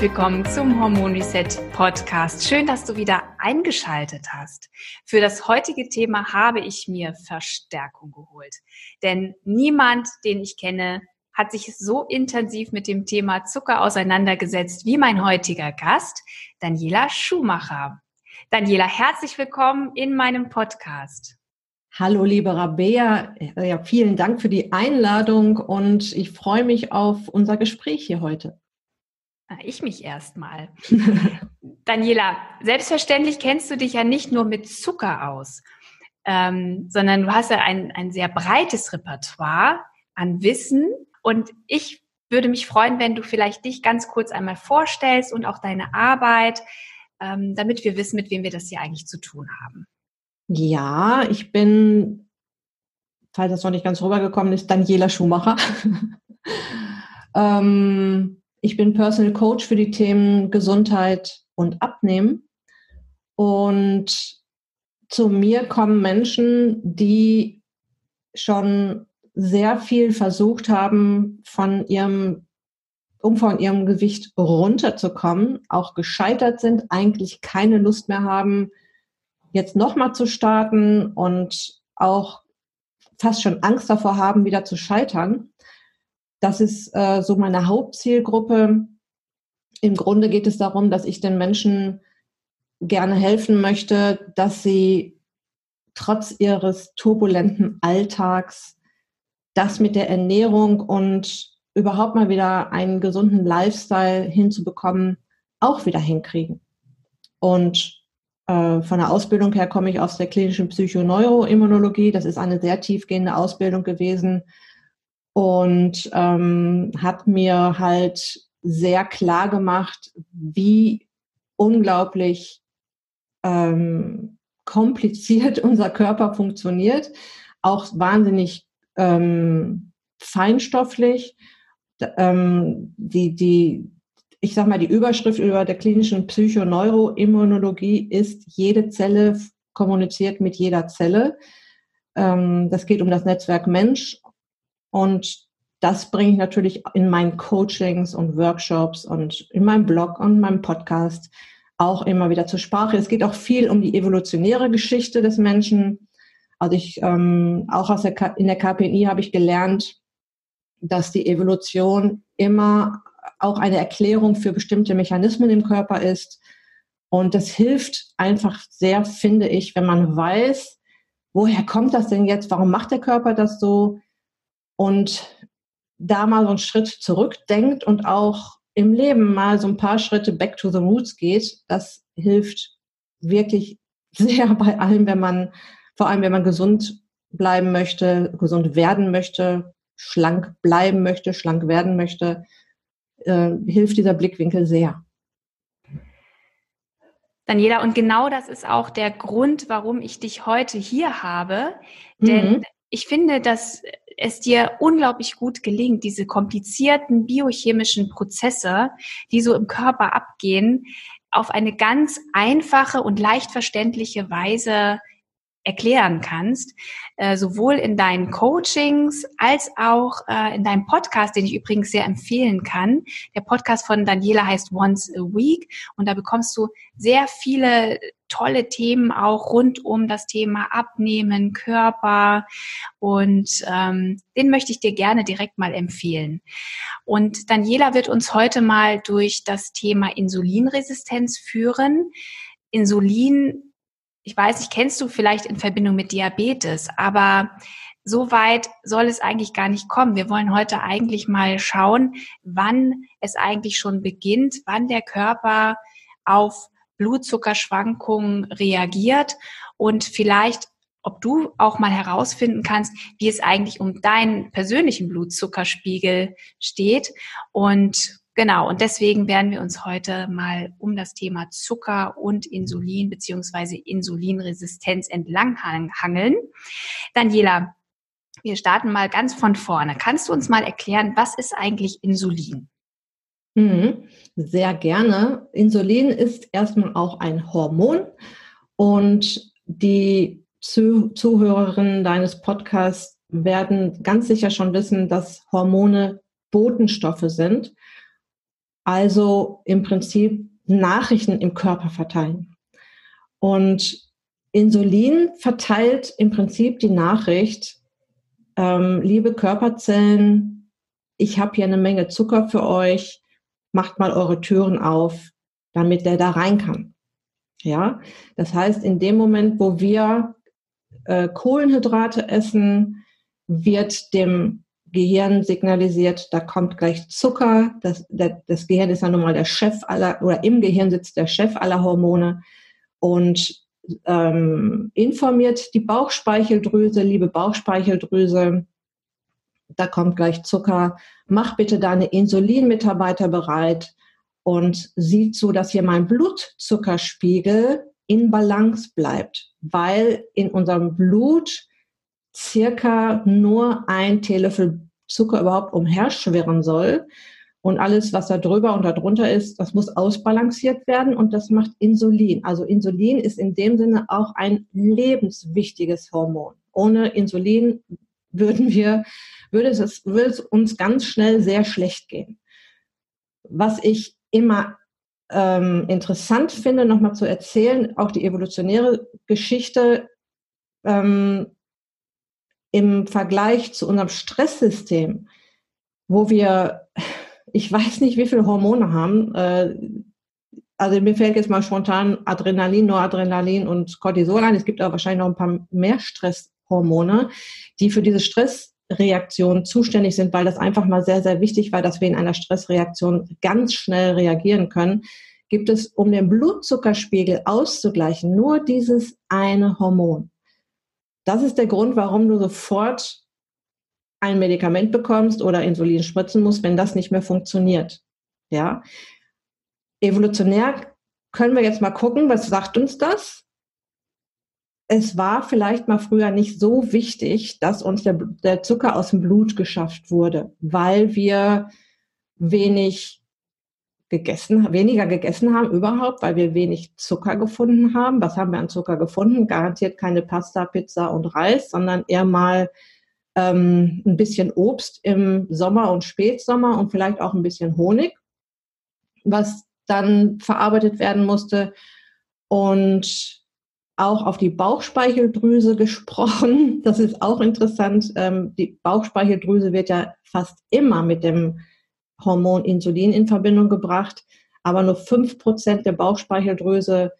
Herzlich willkommen zum Hormon Reset Podcast. Schön, dass du wieder eingeschaltet hast. Für das heutige Thema habe ich mir Verstärkung geholt. Denn niemand, den ich kenne, hat sich so intensiv mit dem Thema Zucker auseinandergesetzt wie mein heutiger Gast, Daniela Schumacher. Daniela, herzlich willkommen in meinem Podcast. Hallo, liebe Rabea. Ja, vielen Dank für die Einladung und ich freue mich auf unser Gespräch hier heute. Ich mich erstmal. Daniela, selbstverständlich kennst du dich ja nicht nur mit Zucker aus, ähm, sondern du hast ja ein, ein sehr breites Repertoire an Wissen. Und ich würde mich freuen, wenn du vielleicht dich ganz kurz einmal vorstellst und auch deine Arbeit, ähm, damit wir wissen, mit wem wir das hier eigentlich zu tun haben. Ja, ich bin, falls das noch nicht ganz rübergekommen ist, Daniela Schumacher. ähm, ich bin Personal Coach für die Themen Gesundheit und Abnehmen. Und zu mir kommen Menschen, die schon sehr viel versucht haben, von ihrem, um von ihrem Gewicht runterzukommen, auch gescheitert sind, eigentlich keine Lust mehr haben, jetzt nochmal zu starten und auch fast schon Angst davor haben, wieder zu scheitern. Das ist äh, so meine Hauptzielgruppe. Im Grunde geht es darum, dass ich den Menschen gerne helfen möchte, dass sie trotz ihres turbulenten Alltags das mit der Ernährung und überhaupt mal wieder einen gesunden Lifestyle hinzubekommen, auch wieder hinkriegen. Und äh, von der Ausbildung her komme ich aus der klinischen Psychoneuroimmunologie. Das ist eine sehr tiefgehende Ausbildung gewesen, und ähm, habe mir halt sehr klar gemacht, wie unglaublich ähm, kompliziert unser Körper funktioniert, auch wahnsinnig ähm, feinstofflich. Ähm, die, die, ich sag mal, die Überschrift über der klinischen Psychoneuroimmunologie ist, jede Zelle kommuniziert mit jeder Zelle. Ähm, das geht um das Netzwerk Mensch und das bringe ich natürlich in meinen Coachings und Workshops und in meinem Blog und meinem Podcast auch immer wieder zur Sprache. Es geht auch viel um die evolutionäre Geschichte des Menschen. Also ich ähm, auch aus der in der KPI habe ich gelernt, dass die Evolution immer auch eine Erklärung für bestimmte Mechanismen im Körper ist. Und das hilft einfach sehr, finde ich, wenn man weiß, woher kommt das denn jetzt? Warum macht der Körper das so? Und da mal so einen Schritt zurückdenkt und auch im Leben mal so ein paar Schritte back to the roots geht, das hilft wirklich sehr bei allem, wenn man, vor allem wenn man gesund bleiben möchte, gesund werden möchte, schlank bleiben möchte, schlank werden möchte, äh, hilft dieser Blickwinkel sehr. Daniela, und genau das ist auch der Grund, warum ich dich heute hier habe. Denn mhm. ich finde, dass es dir unglaublich gut gelingt, diese komplizierten biochemischen Prozesse, die so im Körper abgehen, auf eine ganz einfache und leicht verständliche Weise erklären kannst, äh, sowohl in deinen Coachings als auch äh, in deinem Podcast, den ich übrigens sehr empfehlen kann. Der Podcast von Daniela heißt Once a Week und da bekommst du sehr viele tolle Themen auch rund um das Thema Abnehmen, Körper und ähm, den möchte ich dir gerne direkt mal empfehlen. Und Daniela wird uns heute mal durch das Thema Insulinresistenz führen. Insulin ich weiß nicht, kennst du vielleicht in Verbindung mit Diabetes, aber so weit soll es eigentlich gar nicht kommen. Wir wollen heute eigentlich mal schauen, wann es eigentlich schon beginnt, wann der Körper auf Blutzuckerschwankungen reagiert und vielleicht ob du auch mal herausfinden kannst, wie es eigentlich um deinen persönlichen Blutzuckerspiegel steht. Und genau, und deswegen werden wir uns heute mal um das Thema Zucker und Insulin beziehungsweise Insulinresistenz entlanghangeln. Daniela, wir starten mal ganz von vorne. Kannst du uns mal erklären, was ist eigentlich Insulin? Mhm, sehr gerne. Insulin ist erstmal auch ein Hormon und die Zuhörerinnen deines Podcasts werden ganz sicher schon wissen, dass Hormone Botenstoffe sind, also im Prinzip Nachrichten im Körper verteilen. Und Insulin verteilt im Prinzip die Nachricht, ähm, liebe Körperzellen, ich habe hier eine Menge Zucker für euch, macht mal eure Türen auf, damit der da rein kann. Ja, das heißt, in dem Moment, wo wir äh, Kohlenhydrate essen, wird dem Gehirn signalisiert, da kommt gleich Zucker. Das, der, das Gehirn ist ja nun mal der Chef aller, oder im Gehirn sitzt der Chef aller Hormone und ähm, informiert die Bauchspeicheldrüse, liebe Bauchspeicheldrüse, da kommt gleich Zucker, mach bitte deine Insulinmitarbeiter bereit und sieht zu, dass hier mein Blutzuckerspiegel in Balance bleibt, weil in unserem Blut circa nur ein Teelöffel Zucker überhaupt umherschwirren soll. Und alles, was da drüber und darunter ist, das muss ausbalanciert werden und das macht Insulin. Also Insulin ist in dem Sinne auch ein lebenswichtiges Hormon. Ohne Insulin würden wir, würde es, würde es uns ganz schnell sehr schlecht gehen. Was ich immer ähm, interessant finde, nochmal zu erzählen, auch die evolutionäre Geschichte ähm, im Vergleich zu unserem Stresssystem, wo wir ich weiß nicht, wie viele Hormone haben. Äh, also mir fällt jetzt mal spontan Adrenalin, Noradrenalin und Cortisol ein. Es gibt aber wahrscheinlich noch ein paar mehr Stresshormone, die für diese Stressreaktion zuständig sind, weil das einfach mal sehr, sehr wichtig war, dass wir in einer Stressreaktion ganz schnell reagieren können. Gibt es, um den Blutzuckerspiegel auszugleichen, nur dieses eine Hormon. Das ist der Grund, warum du sofort ein Medikament bekommst oder Insulin spritzen musst, wenn das nicht mehr funktioniert. Ja. Evolutionär können wir jetzt mal gucken, was sagt uns das? Es war vielleicht mal früher nicht so wichtig, dass uns der, der Zucker aus dem Blut geschafft wurde, weil wir wenig gegessen, weniger gegessen haben überhaupt, weil wir wenig Zucker gefunden haben. Was haben wir an Zucker gefunden? Garantiert keine Pasta, Pizza und Reis, sondern eher mal ähm, ein bisschen Obst im Sommer und Spätsommer und vielleicht auch ein bisschen Honig, was dann verarbeitet werden musste. Und auch auf die Bauchspeicheldrüse gesprochen. Das ist auch interessant. Ähm, die Bauchspeicheldrüse wird ja fast immer mit dem Hormon Insulin in Verbindung gebracht, aber nur fünf Prozent der Bauchspeicheldrüse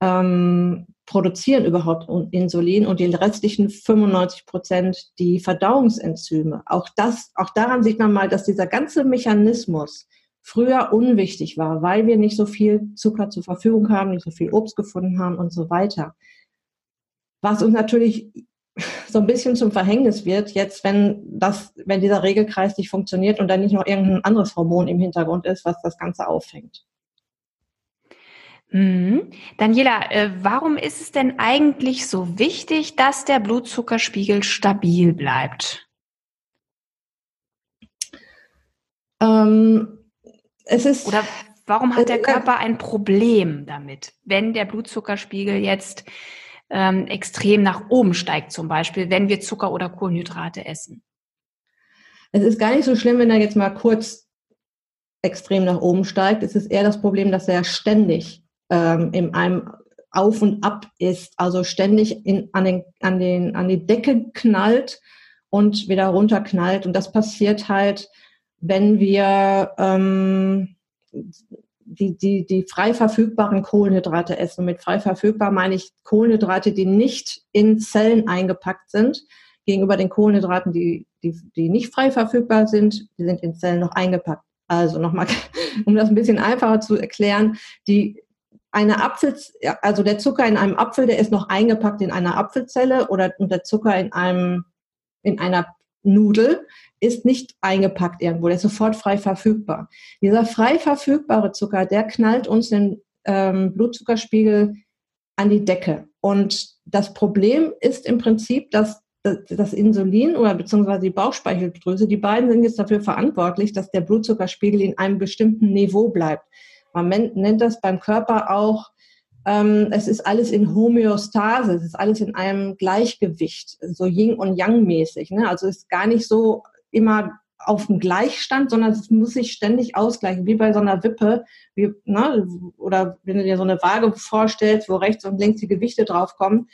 ähm, produzieren überhaupt Insulin und die restlichen 95 Prozent die Verdauungsenzyme. Auch das, auch daran sieht man mal, dass dieser ganze Mechanismus früher unwichtig war, weil wir nicht so viel Zucker zur Verfügung haben, nicht so viel Obst gefunden haben und so weiter. Was uns natürlich so ein bisschen zum Verhängnis wird, jetzt, wenn das, wenn dieser Regelkreis nicht funktioniert und dann nicht noch irgendein anderes Hormon im Hintergrund ist, was das Ganze auffängt. Mhm. Daniela, äh, warum ist es denn eigentlich so wichtig, dass der Blutzuckerspiegel stabil bleibt? Ähm, es ist Oder warum hat der äh, Körper ein Problem damit, wenn der Blutzuckerspiegel jetzt ähm, extrem nach oben steigt, zum Beispiel, wenn wir Zucker oder Kohlenhydrate essen? Es ist gar nicht so schlimm, wenn er jetzt mal kurz extrem nach oben steigt. Es ist eher das Problem, dass er ständig ähm, in einem Auf und Ab ist, also ständig in, an, den, an, den, an die Decke knallt und wieder runterknallt. Und das passiert halt, wenn wir ähm, die, die, die frei verfügbaren Kohlenhydrate essen. Mit frei verfügbar meine ich Kohlenhydrate, die nicht in Zellen eingepackt sind, gegenüber den Kohlenhydraten, die, die, die nicht frei verfügbar sind, die sind in Zellen noch eingepackt. Also nochmal, um das ein bisschen einfacher zu erklären, die eine Apfel, also der Zucker in einem Apfel, der ist noch eingepackt in einer Apfelzelle oder und der Zucker in einem, in einer Nudel ist nicht eingepackt irgendwo, der ist sofort frei verfügbar. Dieser frei verfügbare Zucker, der knallt uns den ähm, Blutzuckerspiegel an die Decke. Und das Problem ist im Prinzip, dass das Insulin oder beziehungsweise die Bauchspeicheldrüse, die beiden sind jetzt dafür verantwortlich, dass der Blutzuckerspiegel in einem bestimmten Niveau bleibt. Man nennt das beim Körper auch, ähm, es ist alles in Homöostase, es ist alles in einem Gleichgewicht, so Yin und Yang mäßig. Ne? Also ist gar nicht so immer auf dem Gleichstand, sondern es muss sich ständig ausgleichen, wie bei so einer Wippe, wie, ne, oder wenn du dir so eine Waage vorstellst, wo rechts und links die Gewichte draufkommen.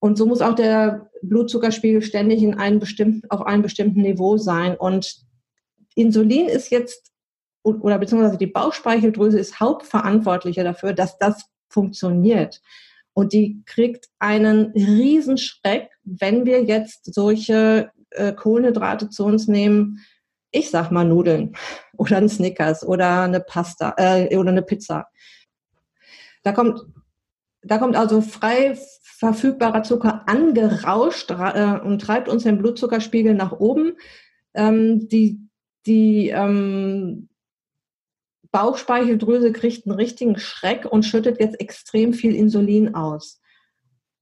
Und so muss auch der Blutzuckerspiegel ständig in einem bestimmten, auf einem bestimmten Niveau sein. Und Insulin ist jetzt, oder beziehungsweise die Bauchspeicheldrüse ist Hauptverantwortlicher dafür, dass das funktioniert. Und die kriegt einen Riesenschreck, wenn wir jetzt solche äh, Kohlenhydrate zu uns nehmen, ich sag mal Nudeln oder ein Snickers oder eine Pasta äh, oder eine Pizza. Da kommt, da kommt also frei verfügbarer Zucker angerauscht äh, und treibt uns den Blutzuckerspiegel nach oben. Ähm, die die ähm, Bauchspeicheldrüse kriegt einen richtigen Schreck und schüttet jetzt extrem viel Insulin aus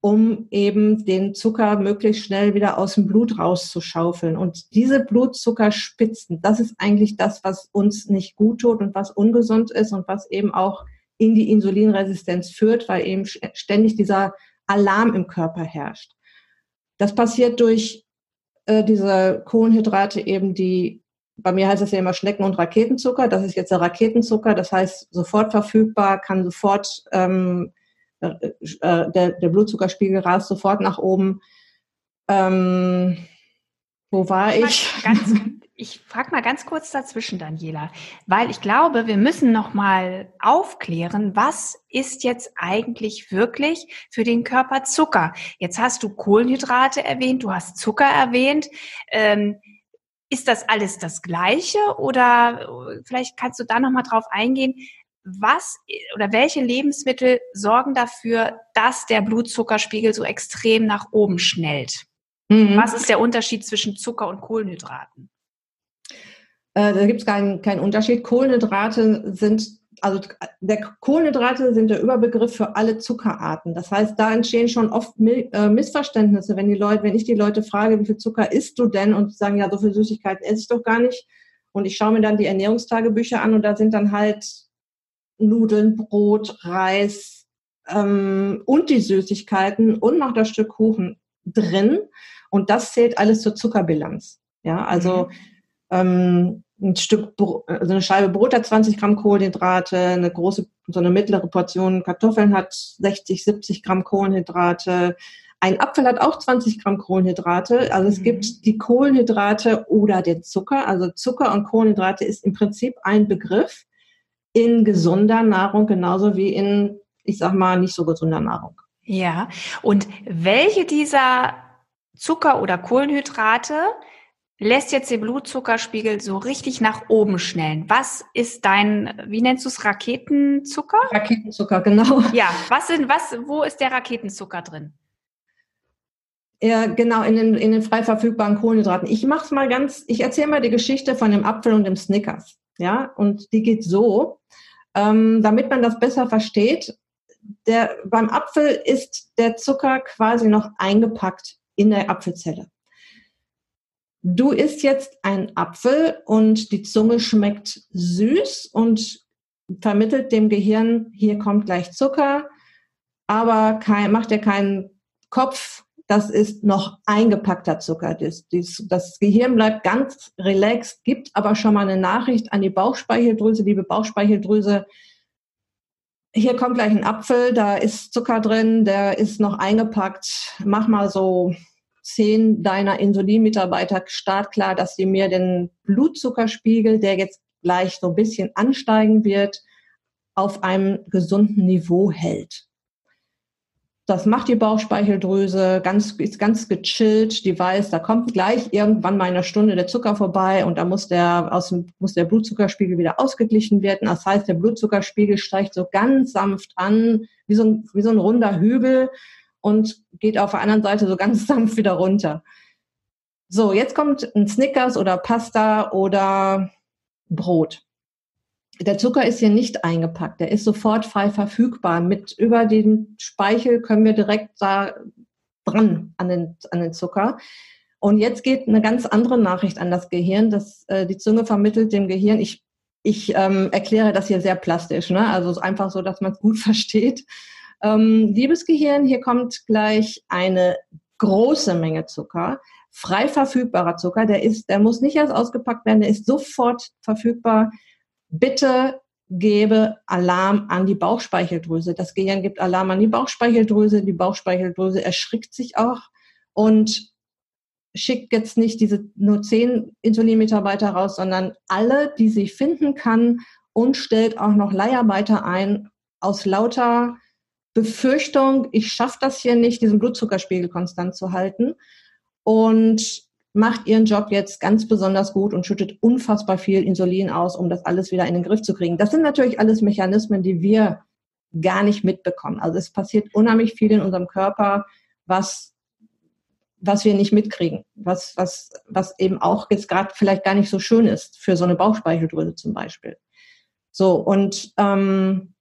um eben den Zucker möglichst schnell wieder aus dem Blut rauszuschaufeln. Und diese Blutzuckerspitzen, das ist eigentlich das, was uns nicht gut tut und was ungesund ist und was eben auch in die Insulinresistenz führt, weil eben ständig dieser Alarm im Körper herrscht. Das passiert durch äh, diese Kohlenhydrate eben, die, bei mir heißt es ja immer Schnecken- und Raketenzucker. Das ist jetzt der Raketenzucker, das heißt sofort verfügbar, kann sofort ähm, äh, der, der Blutzuckerspiegel rast sofort nach oben. Ähm, wo war ich? Ganz, ich frage mal ganz kurz dazwischen, Daniela, weil ich glaube, wir müssen noch mal aufklären, was ist jetzt eigentlich wirklich für den Körper Zucker? Jetzt hast du Kohlenhydrate erwähnt, du hast Zucker erwähnt. Ähm, ist das alles das Gleiche oder vielleicht kannst du da noch mal drauf eingehen? Was oder welche Lebensmittel sorgen dafür, dass der Blutzuckerspiegel so extrem nach oben schnellt? Mhm. Was ist der Unterschied zwischen Zucker und Kohlenhydraten? Äh, da gibt es keinen, keinen Unterschied. Kohlenhydrate sind, also der Kohlenhydrate sind der Überbegriff für alle Zuckerarten. Das heißt, da entstehen schon oft äh, Missverständnisse, wenn die Leute, wenn ich die Leute frage, wie viel Zucker isst du denn? Und sagen, ja, so viel Süßigkeiten esse ich doch gar nicht. Und ich schaue mir dann die Ernährungstagebücher an und da sind dann halt Nudeln, Brot, Reis ähm, und die Süßigkeiten und noch das Stück Kuchen drin. Und das zählt alles zur Zuckerbilanz. Ja, also mhm. ähm, ein Stück, also eine Scheibe Brot hat 20 Gramm Kohlenhydrate, eine große, so eine mittlere Portion Kartoffeln hat 60, 70 Gramm Kohlenhydrate. Ein Apfel hat auch 20 Gramm Kohlenhydrate. Also es mhm. gibt die Kohlenhydrate oder den Zucker. Also Zucker und Kohlenhydrate ist im Prinzip ein Begriff in gesunder Nahrung genauso wie in, ich sag mal, nicht so gesunder Nahrung. Ja, und welche dieser Zucker oder Kohlenhydrate lässt jetzt den Blutzuckerspiegel so richtig nach oben schnellen? Was ist dein, wie nennst du es, Raketenzucker? Raketenzucker, genau. Ja, was sind, was, wo ist der Raketenzucker drin? Ja, genau, in den, in den frei verfügbaren Kohlenhydraten. Ich mach's mal ganz, ich erzähle mal die Geschichte von dem Apfel und dem Snickers. Ja, und die geht so, ähm, damit man das besser versteht. Der, beim Apfel ist der Zucker quasi noch eingepackt in der Apfelzelle. Du isst jetzt einen Apfel und die Zunge schmeckt süß und vermittelt dem Gehirn, hier kommt gleich Zucker, aber kein, macht dir keinen Kopf, das ist noch eingepackter Zucker. Das, das, das, Gehirn bleibt ganz relaxed, gibt aber schon mal eine Nachricht an die Bauchspeicheldrüse, liebe Bauchspeicheldrüse. Hier kommt gleich ein Apfel, da ist Zucker drin, der ist noch eingepackt. Mach mal so zehn deiner Insulinmitarbeiter startklar, dass sie mir den Blutzuckerspiegel, der jetzt gleich so ein bisschen ansteigen wird, auf einem gesunden Niveau hält. Das macht die Bauchspeicheldrüse, ganz, ist ganz gechillt, die weiß, da kommt gleich irgendwann mal in einer Stunde der Zucker vorbei und da muss der, aus dem, muss der Blutzuckerspiegel wieder ausgeglichen werden. Das heißt, der Blutzuckerspiegel steigt so ganz sanft an, wie so ein, wie so ein runder Hügel und geht auf der anderen Seite so ganz sanft wieder runter. So, jetzt kommt ein Snickers oder Pasta oder Brot. Der Zucker ist hier nicht eingepackt, der ist sofort frei verfügbar. Mit über den Speichel können wir direkt da dran an den, an den Zucker. Und jetzt geht eine ganz andere Nachricht an das Gehirn, dass äh, die Zunge vermittelt dem Gehirn, ich, ich ähm, erkläre das hier sehr plastisch, ne? also einfach so, dass man es gut versteht. Ähm, liebes Gehirn, hier kommt gleich eine große Menge Zucker, frei verfügbarer Zucker, der ist, der muss nicht erst ausgepackt werden, der ist sofort verfügbar bitte gebe Alarm an die Bauchspeicheldrüse. Das Gehirn gibt Alarm an die Bauchspeicheldrüse. Die Bauchspeicheldrüse erschrickt sich auch und schickt jetzt nicht diese nur zehn Insulinmitarbeiter raus, sondern alle, die sie finden kann und stellt auch noch Leiharbeiter ein aus lauter Befürchtung, ich schaffe das hier nicht, diesen Blutzuckerspiegel konstant zu halten. Und macht ihren Job jetzt ganz besonders gut und schüttet unfassbar viel Insulin aus, um das alles wieder in den Griff zu kriegen. Das sind natürlich alles Mechanismen, die wir gar nicht mitbekommen. Also es passiert unheimlich viel in unserem Körper, was, was wir nicht mitkriegen, was, was, was eben auch jetzt gerade vielleicht gar nicht so schön ist für so eine Bauchspeicheldrüse zum Beispiel. So, und ähm,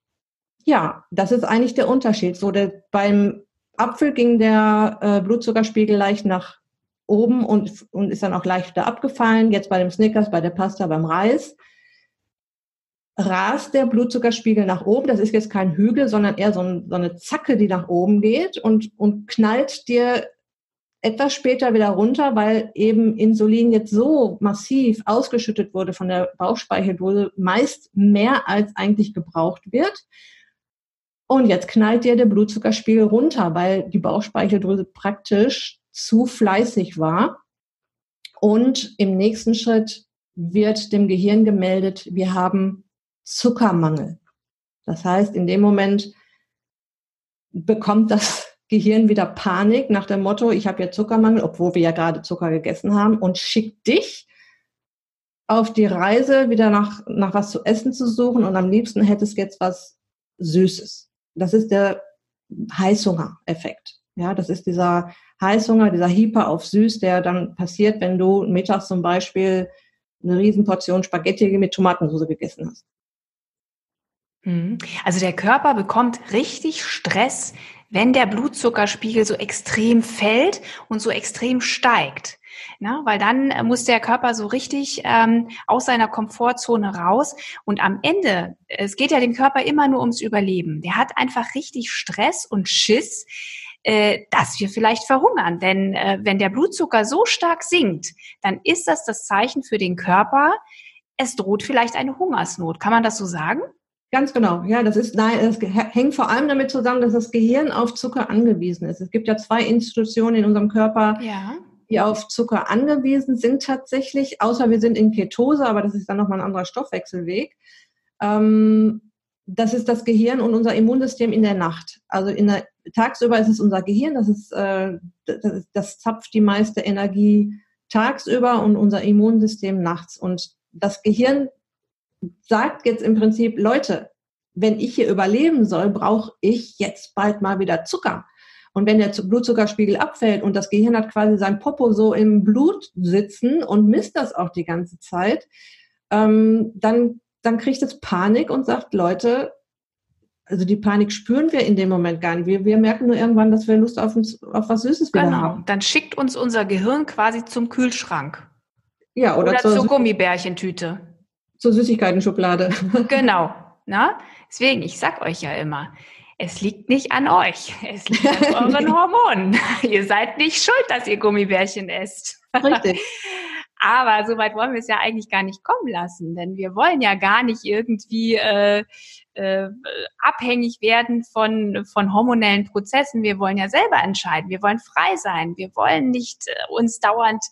ja, das ist eigentlich der Unterschied. So, der, beim Apfel ging der äh, Blutzuckerspiegel leicht nach oben und, und ist dann auch leicht wieder abgefallen. Jetzt bei dem Snickers, bei der Pasta, beim Reis rast der Blutzuckerspiegel nach oben. Das ist jetzt kein Hügel, sondern eher so, ein, so, eine Zacke, die nach oben geht und, und knallt dir etwas später wieder runter, weil eben Insulin jetzt so massiv ausgeschüttet wurde von der Bauchspeicheldrüse, meist mehr als eigentlich gebraucht wird. Und jetzt knallt dir der Blutzuckerspiegel runter, weil die Bauchspeicheldrüse praktisch zu fleißig war. Und im nächsten Schritt wird dem Gehirn gemeldet, wir haben Zuckermangel. Das heißt, in dem Moment bekommt das Gehirn wieder Panik nach dem Motto, ich habe ja Zuckermangel, obwohl wir ja gerade Zucker gegessen haben, und schickt dich auf die Reise, wieder nach, nach was zu essen zu suchen. Und am liebsten hättest du jetzt was Süßes. Das ist der Heißhunger-Effekt. Ja, das ist dieser Heißhunger, dieser Hyper auf süß, der dann passiert, wenn du mittags zum Beispiel eine Riesenportion Spaghetti mit Tomatensauce gegessen hast. Mhm. Also der Körper bekommt richtig Stress, wenn der Blutzuckerspiegel so extrem fällt und so extrem steigt. Na, weil dann muss der Körper so richtig ähm, aus seiner Komfortzone raus. Und am Ende, es geht ja dem Körper immer nur ums Überleben. Der hat einfach richtig Stress und Schiss, äh, dass wir vielleicht verhungern. Denn äh, wenn der Blutzucker so stark sinkt, dann ist das das Zeichen für den Körper, es droht vielleicht eine Hungersnot. Kann man das so sagen? Ganz genau. Ja, das ist, nein, es hängt vor allem damit zusammen, dass das Gehirn auf Zucker angewiesen ist. Es gibt ja zwei Institutionen in unserem Körper, ja. die auf Zucker angewiesen sind tatsächlich, außer wir sind in Ketose, aber das ist dann nochmal ein anderer Stoffwechselweg. Ähm, das ist das Gehirn und unser Immunsystem in der Nacht. Also in der, tagsüber ist es unser Gehirn, das, ist, äh, das, das zapft die meiste Energie tagsüber und unser Immunsystem nachts. Und das Gehirn sagt jetzt im Prinzip, Leute, wenn ich hier überleben soll, brauche ich jetzt bald mal wieder Zucker. Und wenn der Blutzuckerspiegel abfällt und das Gehirn hat quasi sein Popo so im Blut sitzen und misst das auch die ganze Zeit, ähm, dann dann kriegt es Panik und sagt, Leute, also die Panik spüren wir in dem Moment gar nicht. Wir, wir merken nur irgendwann, dass wir Lust auf, uns, auf was Süßes genau. haben. Dann schickt uns unser Gehirn quasi zum Kühlschrank. Ja, oder, oder zur, zur Gummibärchentüte. Zur Süßigkeiten-Schublade. genau. Na? Deswegen, ich sag euch ja immer, es liegt nicht an euch. Es liegt an euren Hormonen. ihr seid nicht schuld, dass ihr Gummibärchen esst. Richtig. Aber so weit wollen wir es ja eigentlich gar nicht kommen lassen, denn wir wollen ja gar nicht irgendwie äh, äh, abhängig werden von, von hormonellen Prozessen. Wir wollen ja selber entscheiden. Wir wollen frei sein. Wir wollen nicht äh, uns dauernd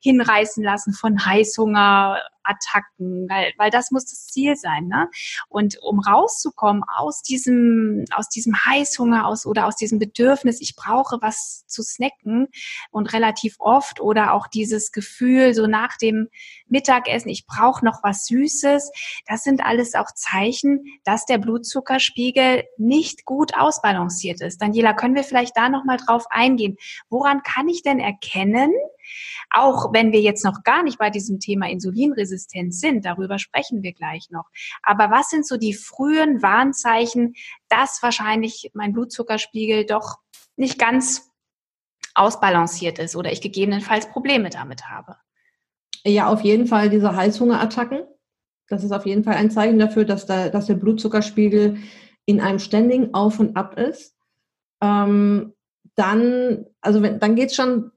hinreißen lassen von Heißhunger, Attacken, weil, weil das muss das Ziel sein. Ne? Und um rauszukommen aus diesem, aus diesem Heißhunger aus oder aus diesem Bedürfnis, ich brauche was zu snacken und relativ oft oder auch dieses Gefühl so nach dem Mittagessen, ich brauche noch was Süßes, das sind alles auch Zeichen, dass der Blutzuckerspiegel nicht gut ausbalanciert ist. Daniela, können wir vielleicht da nochmal drauf eingehen? Woran kann ich denn erkennen, auch wenn wir jetzt noch gar nicht bei diesem Thema Insulinresistenz sind, darüber sprechen wir gleich noch. Aber was sind so die frühen Warnzeichen, dass wahrscheinlich mein Blutzuckerspiegel doch nicht ganz ausbalanciert ist oder ich gegebenenfalls Probleme damit habe? Ja, auf jeden Fall diese Heißhungerattacken. Das ist auf jeden Fall ein Zeichen dafür, dass, da, dass der Blutzuckerspiegel in einem ständigen Auf und Ab ist. Ähm, dann, also wenn, dann geht es schon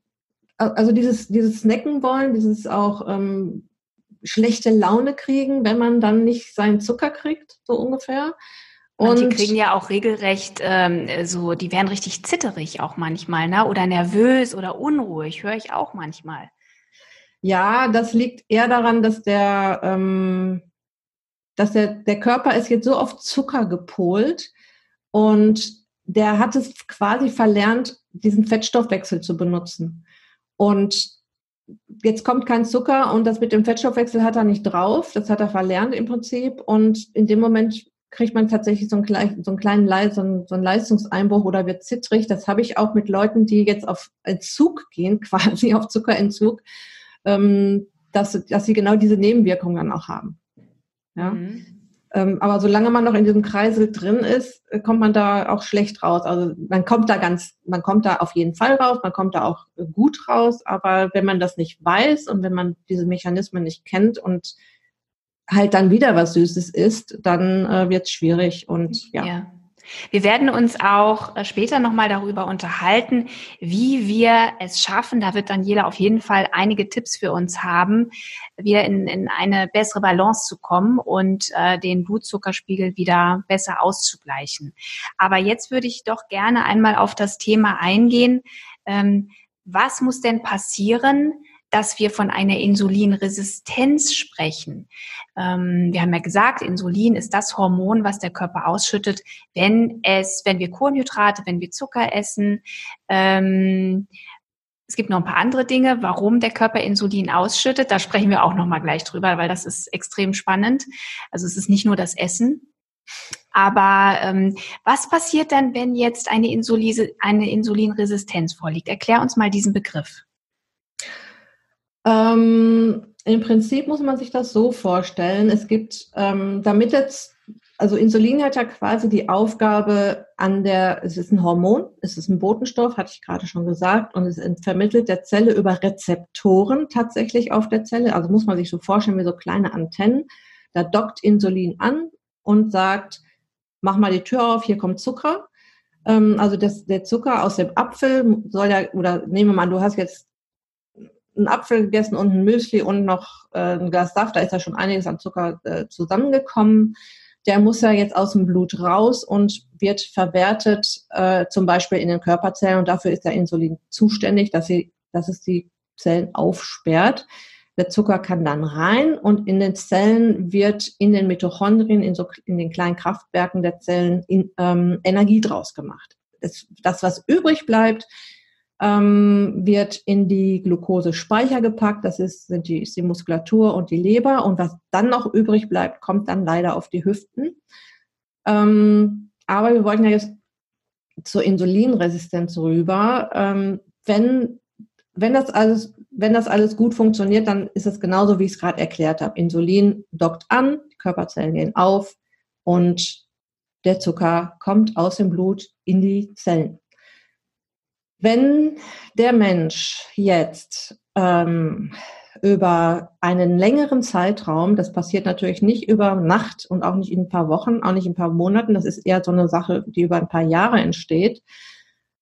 also dieses, dieses Snacken wollen, dieses auch ähm, schlechte Laune kriegen, wenn man dann nicht seinen Zucker kriegt, so ungefähr. Und die kriegen ja auch regelrecht ähm, so, die werden richtig zitterig auch manchmal, ne? Oder nervös oder unruhig, höre ich auch manchmal. Ja, das liegt eher daran, dass der, ähm, dass der, der Körper ist jetzt so auf Zucker gepolt und der hat es quasi verlernt, diesen Fettstoffwechsel zu benutzen. Und jetzt kommt kein Zucker und das mit dem Fettstoffwechsel hat er nicht drauf. Das hat er verlernt im Prinzip. Und in dem Moment kriegt man tatsächlich so einen, so einen kleinen so einen, so einen Leistungseinbruch oder wird zittrig. Das habe ich auch mit Leuten, die jetzt auf Entzug gehen, quasi auf Zuckerentzug, ähm, dass, dass sie genau diese Nebenwirkungen dann auch haben. Ja. Mhm. Ähm, aber solange man noch in diesem Kreisel drin ist, äh, kommt man da auch schlecht raus. Also man kommt da ganz, man kommt da auf jeden Fall raus, man kommt da auch gut raus, aber wenn man das nicht weiß und wenn man diese Mechanismen nicht kennt und halt dann wieder was Süßes isst, dann äh, wird es schwierig und ja. ja. Wir werden uns auch äh, später nochmal darüber unterhalten, wie wir es schaffen, da wird Daniela auf jeden Fall einige Tipps für uns haben, wieder in, in eine bessere Balance zu kommen und äh, den Blutzuckerspiegel wieder besser auszugleichen. Aber jetzt würde ich doch gerne einmal auf das Thema eingehen. Ähm, was muss denn passieren, dass wir von einer Insulinresistenz sprechen. Ähm, wir haben ja gesagt, Insulin ist das Hormon, was der Körper ausschüttet, wenn es, wenn wir Kohlenhydrate, wenn wir Zucker essen. Ähm, es gibt noch ein paar andere Dinge, warum der Körper Insulin ausschüttet. Da sprechen wir auch noch mal gleich drüber, weil das ist extrem spannend. Also es ist nicht nur das Essen. Aber ähm, was passiert dann, wenn jetzt eine, Insulise, eine Insulinresistenz vorliegt? Erklär uns mal diesen Begriff. Ähm, Im Prinzip muss man sich das so vorstellen. Es gibt, ähm, damit jetzt, also Insulin hat ja quasi die Aufgabe an der, es ist ein Hormon, es ist ein Botenstoff, hatte ich gerade schon gesagt, und es vermittelt der Zelle über Rezeptoren tatsächlich auf der Zelle. Also muss man sich so vorstellen wie so kleine Antennen. Da dockt Insulin an und sagt, mach mal die Tür auf, hier kommt Zucker. Ähm, also das, der Zucker aus dem Apfel soll ja, oder nehmen wir mal, du hast jetzt einen Apfel gegessen und ein Müsli und noch äh, ein Glas Saft, da ist ja schon einiges an Zucker äh, zusammengekommen. Der muss ja jetzt aus dem Blut raus und wird verwertet, äh, zum Beispiel in den Körperzellen. Und dafür ist der Insulin zuständig, dass, sie, dass es die Zellen aufsperrt. Der Zucker kann dann rein und in den Zellen wird in den Mitochondrien, in, so, in den kleinen Kraftwerken der Zellen in, ähm, Energie draus gemacht. Das, das, was übrig bleibt, ähm, wird in die Glukosespeicher gepackt. Das ist, sind die, ist die Muskulatur und die Leber. Und was dann noch übrig bleibt, kommt dann leider auf die Hüften. Ähm, aber wir wollten ja jetzt zur Insulinresistenz rüber. Ähm, wenn, wenn, das alles, wenn das alles gut funktioniert, dann ist es genauso, wie ich es gerade erklärt habe. Insulin dockt an, die Körperzellen gehen auf und der Zucker kommt aus dem Blut in die Zellen. Wenn der Mensch jetzt ähm, über einen längeren Zeitraum, das passiert natürlich nicht über Nacht und auch nicht in ein paar Wochen, auch nicht in ein paar Monaten, das ist eher so eine Sache, die über ein paar Jahre entsteht,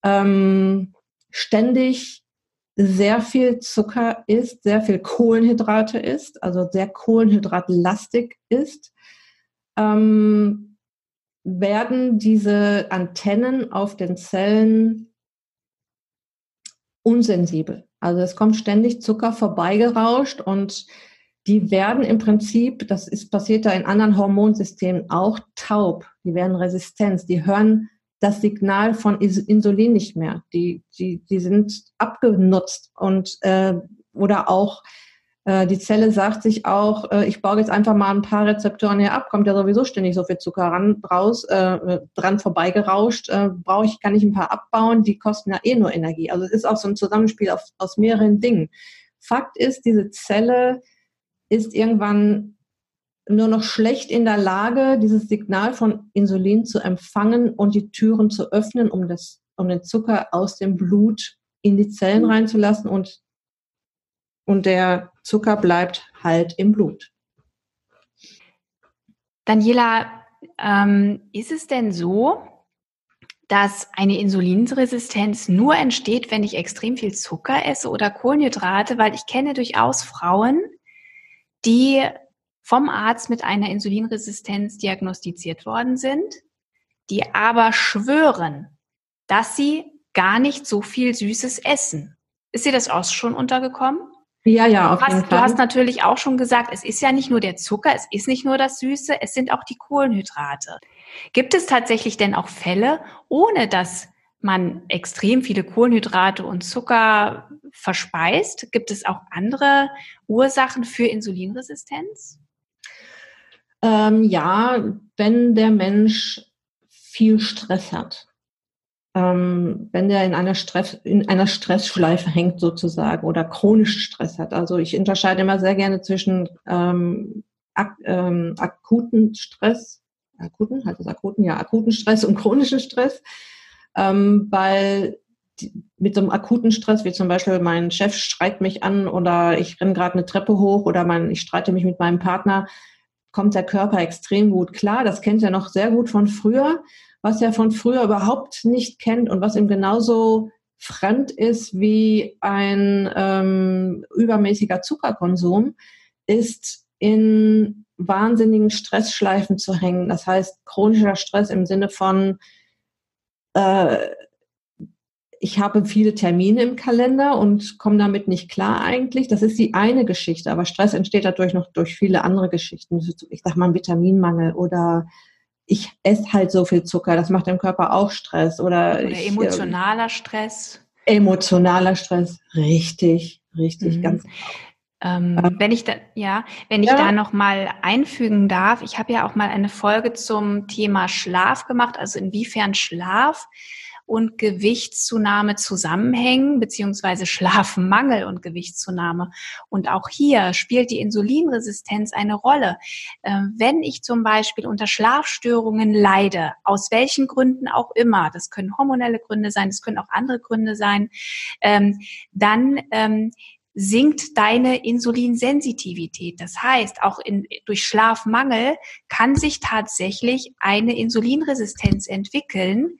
ähm, ständig sehr viel Zucker isst, sehr viel Kohlenhydrate isst, also sehr kohlenhydratlastig ist, ähm, werden diese Antennen auf den Zellen unsensibel. Also es kommt ständig Zucker vorbeigerauscht und die werden im Prinzip, das ist passiert da in anderen Hormonsystemen auch taub. Die werden Resistenz. Die hören das Signal von Insulin nicht mehr. Die, die, die sind abgenutzt und äh, oder auch die Zelle sagt sich auch, äh, ich baue jetzt einfach mal ein paar Rezeptoren hier ab, kommt ja sowieso ständig so viel Zucker ran, raus, äh, dran vorbeigerauscht, äh, brauche ich, kann ich ein paar abbauen, die kosten ja eh nur Energie. Also es ist auch so ein Zusammenspiel auf, aus mehreren Dingen. Fakt ist, diese Zelle ist irgendwann nur noch schlecht in der Lage, dieses Signal von Insulin zu empfangen und die Türen zu öffnen, um, das, um den Zucker aus dem Blut in die Zellen reinzulassen und, und der Zucker bleibt halt im Blut. Daniela, ähm, ist es denn so, dass eine Insulinresistenz nur entsteht, wenn ich extrem viel Zucker esse oder Kohlenhydrate? Weil ich kenne durchaus Frauen, die vom Arzt mit einer Insulinresistenz diagnostiziert worden sind, die aber schwören, dass sie gar nicht so viel Süßes essen. Ist dir das auch schon untergekommen? Ja, ja, auf hast, jeden Fall. Du hast natürlich auch schon gesagt, es ist ja nicht nur der Zucker, es ist nicht nur das Süße, es sind auch die Kohlenhydrate. Gibt es tatsächlich denn auch Fälle, ohne dass man extrem viele Kohlenhydrate und Zucker verspeist? Gibt es auch andere Ursachen für Insulinresistenz? Ähm, ja, wenn der Mensch viel Stress hat. Ähm, wenn der in einer, Stress, in einer Stressschleife hängt sozusagen oder chronischen Stress hat. Also ich unterscheide immer sehr gerne zwischen ähm, ak ähm, akuten Stress, akuten, halt das akuten, ja, akuten Stress und chronischen Stress ähm, weil mit so einem akuten Stress, wie zum Beispiel mein Chef schreit mich an oder ich renne gerade eine Treppe hoch oder mein, ich streite mich mit meinem Partner, kommt der Körper extrem gut klar. Das kennt er noch sehr gut von früher. Was er von früher überhaupt nicht kennt und was ihm genauso fremd ist wie ein ähm, übermäßiger Zuckerkonsum, ist in wahnsinnigen Stressschleifen zu hängen. Das heißt, chronischer Stress im Sinne von äh, ich habe viele Termine im Kalender und komme damit nicht klar eigentlich. Das ist die eine Geschichte, aber Stress entsteht dadurch noch durch viele andere Geschichten. Ich sag mal Vitaminmangel oder ich esse halt so viel Zucker, das macht dem Körper auch Stress. Oder, oder ich, emotionaler äh, Stress. Emotionaler Stress, richtig, richtig, mhm. ganz. Ähm, ähm, wenn ich da, ja, wenn ich ja. da noch mal einfügen darf, ich habe ja auch mal eine Folge zum Thema Schlaf gemacht, also inwiefern Schlaf und Gewichtszunahme zusammenhängen, beziehungsweise Schlafmangel und Gewichtszunahme. Und auch hier spielt die Insulinresistenz eine Rolle. Ähm, wenn ich zum Beispiel unter Schlafstörungen leide, aus welchen Gründen auch immer, das können hormonelle Gründe sein, das können auch andere Gründe sein, ähm, dann ähm, sinkt deine Insulinsensitivität. Das heißt, auch in, durch Schlafmangel kann sich tatsächlich eine Insulinresistenz entwickeln.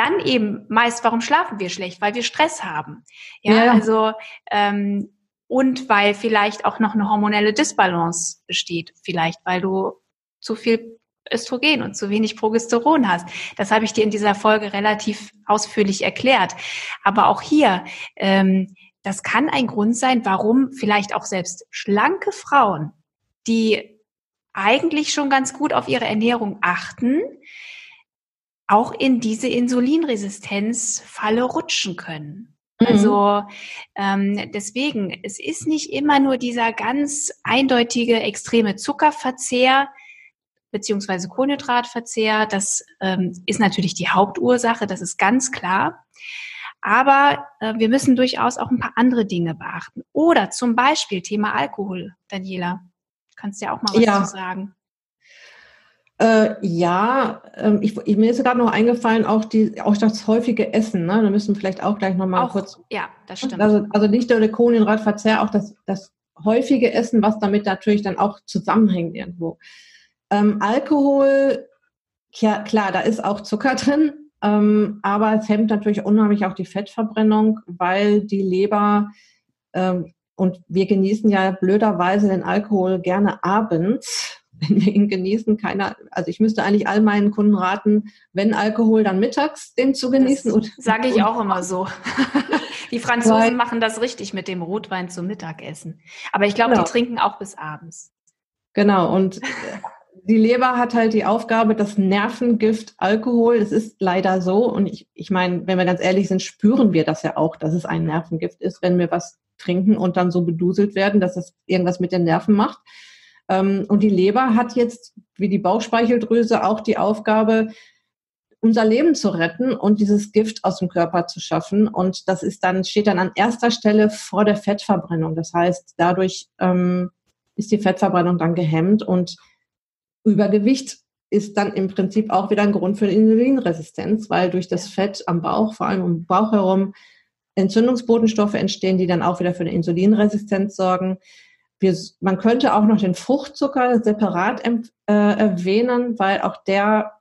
Dann eben meist, warum schlafen wir schlecht? Weil wir Stress haben. Ja, ja. also ähm, und weil vielleicht auch noch eine hormonelle Disbalance besteht. Vielleicht, weil du zu viel Östrogen und zu wenig Progesteron hast. Das habe ich dir in dieser Folge relativ ausführlich erklärt. Aber auch hier ähm, das kann ein Grund sein, warum vielleicht auch selbst schlanke Frauen, die eigentlich schon ganz gut auf ihre Ernährung achten, auch in diese Insulinresistenzfalle rutschen können. Mhm. Also ähm, deswegen, es ist nicht immer nur dieser ganz eindeutige extreme Zuckerverzehr beziehungsweise Kohlenhydratverzehr. Das ähm, ist natürlich die Hauptursache, das ist ganz klar. Aber äh, wir müssen durchaus auch ein paar andere Dinge beachten. Oder zum Beispiel Thema Alkohol, Daniela. Kannst du ja auch mal was ja. zu sagen. Äh, ja, äh, ich, ich, mir ist gerade noch eingefallen, auch, die, auch das häufige Essen. Ne? Da müssen wir vielleicht auch gleich nochmal kurz. Ja, das stimmt. Also, also nicht nur der Kohlenhydratverzehr, auch das, das häufige Essen, was damit natürlich dann auch zusammenhängt irgendwo. Ähm, Alkohol, ja klar, da ist auch Zucker drin, ähm, aber es hemmt natürlich unheimlich auch die Fettverbrennung, weil die Leber, ähm, und wir genießen ja blöderweise den Alkohol gerne abends, wenn wir ihn genießen, keiner, also ich müsste eigentlich all meinen Kunden raten, wenn Alkohol, dann mittags den zu genießen. Sage ich auch immer so. die Franzosen Weil, machen das richtig mit dem Rotwein zum Mittagessen. Aber ich glaube, genau. die trinken auch bis abends. Genau, und die Leber hat halt die Aufgabe, das Nervengift Alkohol, das ist leider so. Und ich, ich meine, wenn wir ganz ehrlich sind, spüren wir das ja auch, dass es ein Nervengift ist, wenn wir was trinken und dann so beduselt werden, dass es irgendwas mit den Nerven macht. Ähm, und die Leber hat jetzt, wie die Bauchspeicheldrüse, auch die Aufgabe, unser Leben zu retten und dieses Gift aus dem Körper zu schaffen. Und das ist dann, steht dann an erster Stelle vor der Fettverbrennung. Das heißt, dadurch ähm, ist die Fettverbrennung dann gehemmt und Übergewicht ist dann im Prinzip auch wieder ein Grund für Insulinresistenz, weil durch das Fett am Bauch, vor allem um Bauch herum, Entzündungsbotenstoffe entstehen, die dann auch wieder für eine Insulinresistenz sorgen. Wir, man könnte auch noch den Fruchtzucker separat äh, erwähnen, weil auch der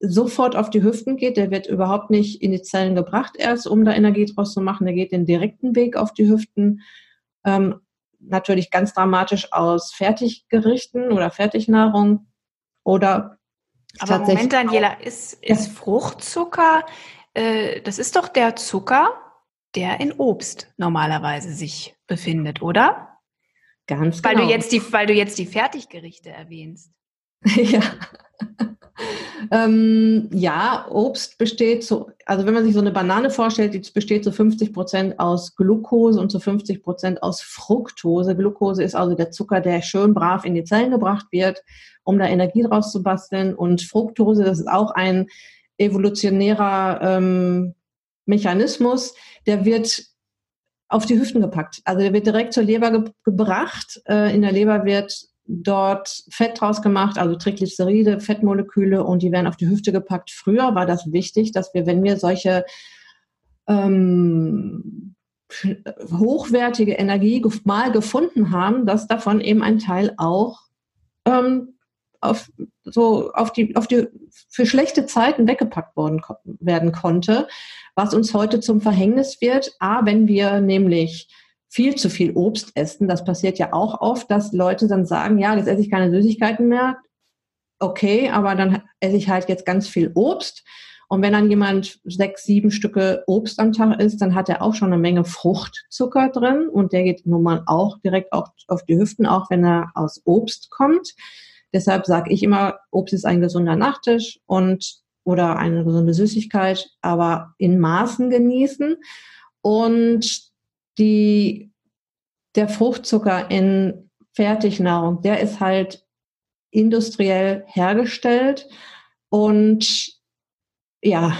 sofort auf die Hüften geht. Der wird überhaupt nicht in die Zellen gebracht erst, um da Energie draus zu machen. Der geht den direkten Weg auf die Hüften. Ähm, natürlich ganz dramatisch aus Fertiggerichten oder Fertignahrung oder aber Moment, Daniela, ist, ist ja. Fruchtzucker, äh, das ist doch der Zucker, der in Obst normalerweise sich befindet, oder? Ganz genau. Weil du genau. jetzt die, weil du jetzt die Fertiggerichte erwähnst. ja. ähm, ja, Obst besteht so, also wenn man sich so eine Banane vorstellt, die besteht zu 50 Prozent aus Glucose und zu 50 Prozent aus Fructose. Glucose ist also der Zucker, der schön brav in die Zellen gebracht wird, um da Energie draus zu basteln. Und Fructose, das ist auch ein evolutionärer ähm, Mechanismus, der wird auf die Hüften gepackt. Also der wird direkt zur Leber ge gebracht. Äh, in der Leber wird dort Fett draus gemacht, also Triglyceride, Fettmoleküle und die werden auf die Hüfte gepackt. Früher war das wichtig, dass wir, wenn wir solche ähm, hochwertige Energie mal gefunden haben, dass davon eben ein Teil auch ähm, auf, so auf die, auf die, für schlechte Zeiten weggepackt worden, werden konnte, was uns heute zum Verhängnis wird. A, wenn wir nämlich viel zu viel Obst essen. Das passiert ja auch oft, dass Leute dann sagen, ja, jetzt esse ich keine Süßigkeiten mehr. Okay, aber dann esse ich halt jetzt ganz viel Obst. Und wenn dann jemand sechs, sieben Stücke Obst am Tag isst, dann hat er auch schon eine Menge Fruchtzucker drin und der geht nun mal auch direkt auf die Hüften, auch wenn er aus Obst kommt. Deshalb sage ich immer, Obst ist ein gesunder Nachtisch und oder eine gesunde Süßigkeit, aber in Maßen genießen. Und die, der Fruchtzucker in Fertignahrung, der ist halt industriell hergestellt und ja,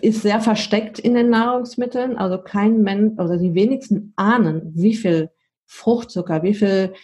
ist sehr versteckt in den Nahrungsmitteln. Also kein Mensch, also die wenigsten ahnen, wie viel Fruchtzucker, wie viel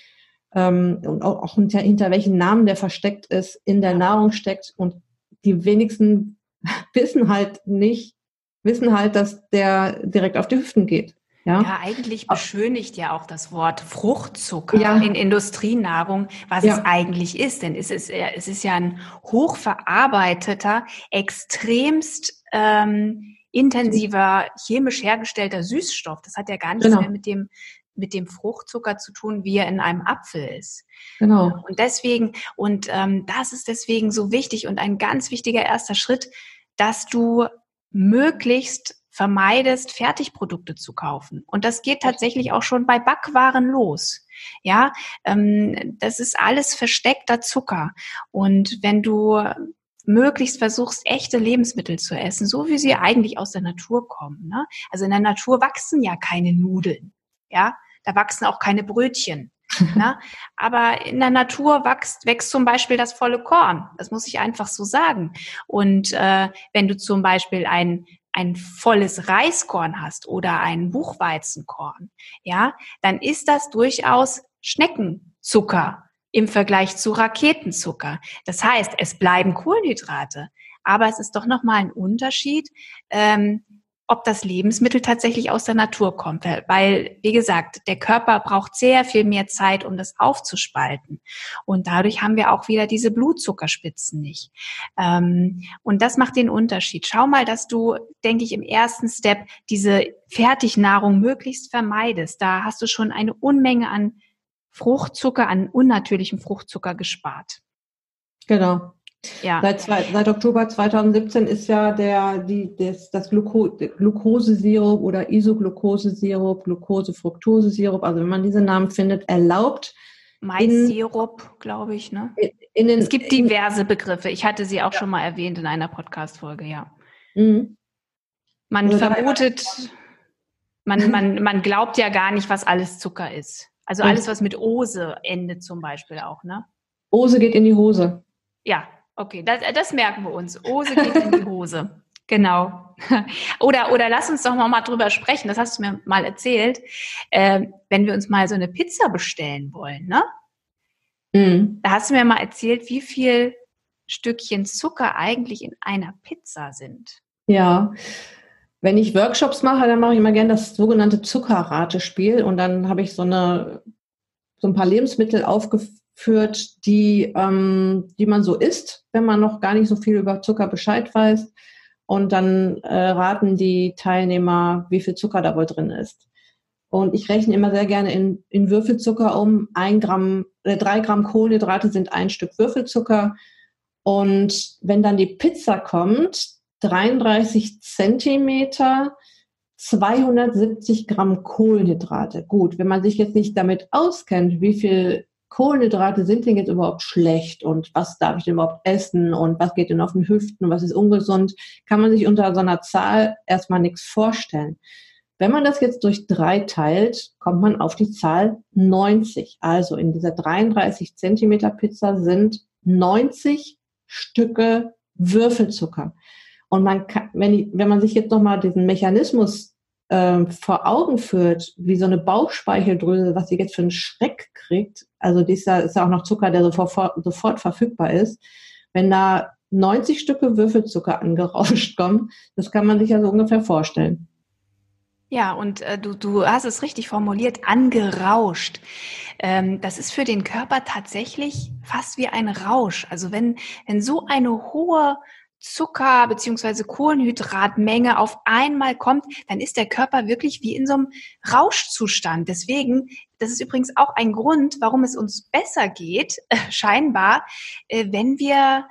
ähm, und auch, auch hinter, hinter welchen Namen der versteckt ist, in der Nahrung steckt. Und die wenigsten wissen halt nicht, wissen halt, dass der direkt auf die Hüften geht. Ja, ja eigentlich beschönigt ja auch das Wort Fruchtzucker ja. in Industrienahrung, was ja. es eigentlich ist. Denn es ist, es ist ja ein hochverarbeiteter, extremst ähm, intensiver, chemisch hergestellter Süßstoff. Das hat ja gar nichts genau. mehr mit dem mit dem Fruchtzucker zu tun, wie er in einem Apfel ist. Genau. Und deswegen, und ähm, das ist deswegen so wichtig und ein ganz wichtiger erster Schritt, dass du möglichst vermeidest, Fertigprodukte zu kaufen. Und das geht tatsächlich auch schon bei Backwaren los. Ja, ähm, das ist alles versteckter Zucker. Und wenn du möglichst versuchst, echte Lebensmittel zu essen, so wie sie eigentlich aus der Natur kommen. Ne? Also in der Natur wachsen ja keine Nudeln. Ja, da wachsen auch keine Brötchen. ne? Aber in der Natur wächst, wächst zum Beispiel das volle Korn. Das muss ich einfach so sagen. Und äh, wenn du zum Beispiel ein ein volles Reiskorn hast oder ein Buchweizenkorn, ja, dann ist das durchaus Schneckenzucker im Vergleich zu Raketenzucker. Das heißt, es bleiben Kohlenhydrate, aber es ist doch nochmal ein Unterschied, ähm, ob das Lebensmittel tatsächlich aus der Natur kommt. Weil, wie gesagt, der Körper braucht sehr viel mehr Zeit, um das aufzuspalten. Und dadurch haben wir auch wieder diese Blutzuckerspitzen nicht. Ähm, und das macht den Unterschied. Schau mal, dass du, denke ich, im ersten Step diese Fertignahrung möglichst vermeidest. Da hast du schon eine Unmenge an Fruchtzucker, an unnatürlichem Fruchtzucker gespart. Genau. Ja. Seit, seit Oktober 2017 ist ja der, die, das, das Gluco, Glukosesirup oder Glucose-Fructose-Sirup, also wenn man diese Namen findet, erlaubt. Mais-Sirup, glaube ich, ne? In, in es gibt diverse Begriffe. Ich hatte sie auch ja. schon mal erwähnt in einer Podcast-Folge, ja. Mhm. Man also vermutet, man, man, man glaubt ja gar nicht, was alles Zucker ist. Also alles, was mit Ose endet zum Beispiel auch, ne? Ose geht in die Hose. Ja, Okay, das, das merken wir uns. Hose geht in die Hose. Genau. Oder, oder lass uns doch noch mal drüber sprechen. Das hast du mir mal erzählt. Äh, wenn wir uns mal so eine Pizza bestellen wollen, ne? Mhm. Da hast du mir mal erzählt, wie viel Stückchen Zucker eigentlich in einer Pizza sind. Ja. Wenn ich Workshops mache, dann mache ich immer gerne das sogenannte Zuckerratespiel und dann habe ich so eine so ein paar Lebensmittel aufgeführt führt, die, ähm, die man so isst, wenn man noch gar nicht so viel über Zucker Bescheid weiß. Und dann äh, raten die Teilnehmer, wie viel Zucker da wohl drin ist. Und ich rechne immer sehr gerne in, in Würfelzucker um. Ein Gramm, äh, drei Gramm Kohlenhydrate sind ein Stück Würfelzucker. Und wenn dann die Pizza kommt, 33 Zentimeter, 270 Gramm Kohlenhydrate. Gut, wenn man sich jetzt nicht damit auskennt, wie viel Kohlenhydrate sind denn jetzt überhaupt schlecht und was darf ich denn überhaupt essen und was geht denn auf den Hüften was ist ungesund, kann man sich unter so einer Zahl erstmal nichts vorstellen. Wenn man das jetzt durch drei teilt, kommt man auf die Zahl 90. Also in dieser 33 Zentimeter Pizza sind 90 Stücke Würfelzucker. Und man kann, wenn, wenn man sich jetzt nochmal diesen Mechanismus ähm, vor Augen führt, wie so eine Bauchspeicheldrüse, was sie jetzt für einen Schreck kriegt, also dieser ist ja auch noch Zucker, der sofort, sofort verfügbar ist, wenn da 90 Stücke Würfelzucker angerauscht kommen, das kann man sich ja so ungefähr vorstellen. Ja, und äh, du, du hast es richtig formuliert, angerauscht. Ähm, das ist für den Körper tatsächlich fast wie ein Rausch. Also wenn, wenn so eine hohe Zucker beziehungsweise Kohlenhydratmenge auf einmal kommt, dann ist der Körper wirklich wie in so einem Rauschzustand. Deswegen, das ist übrigens auch ein Grund, warum es uns besser geht, äh, scheinbar, äh, wenn wir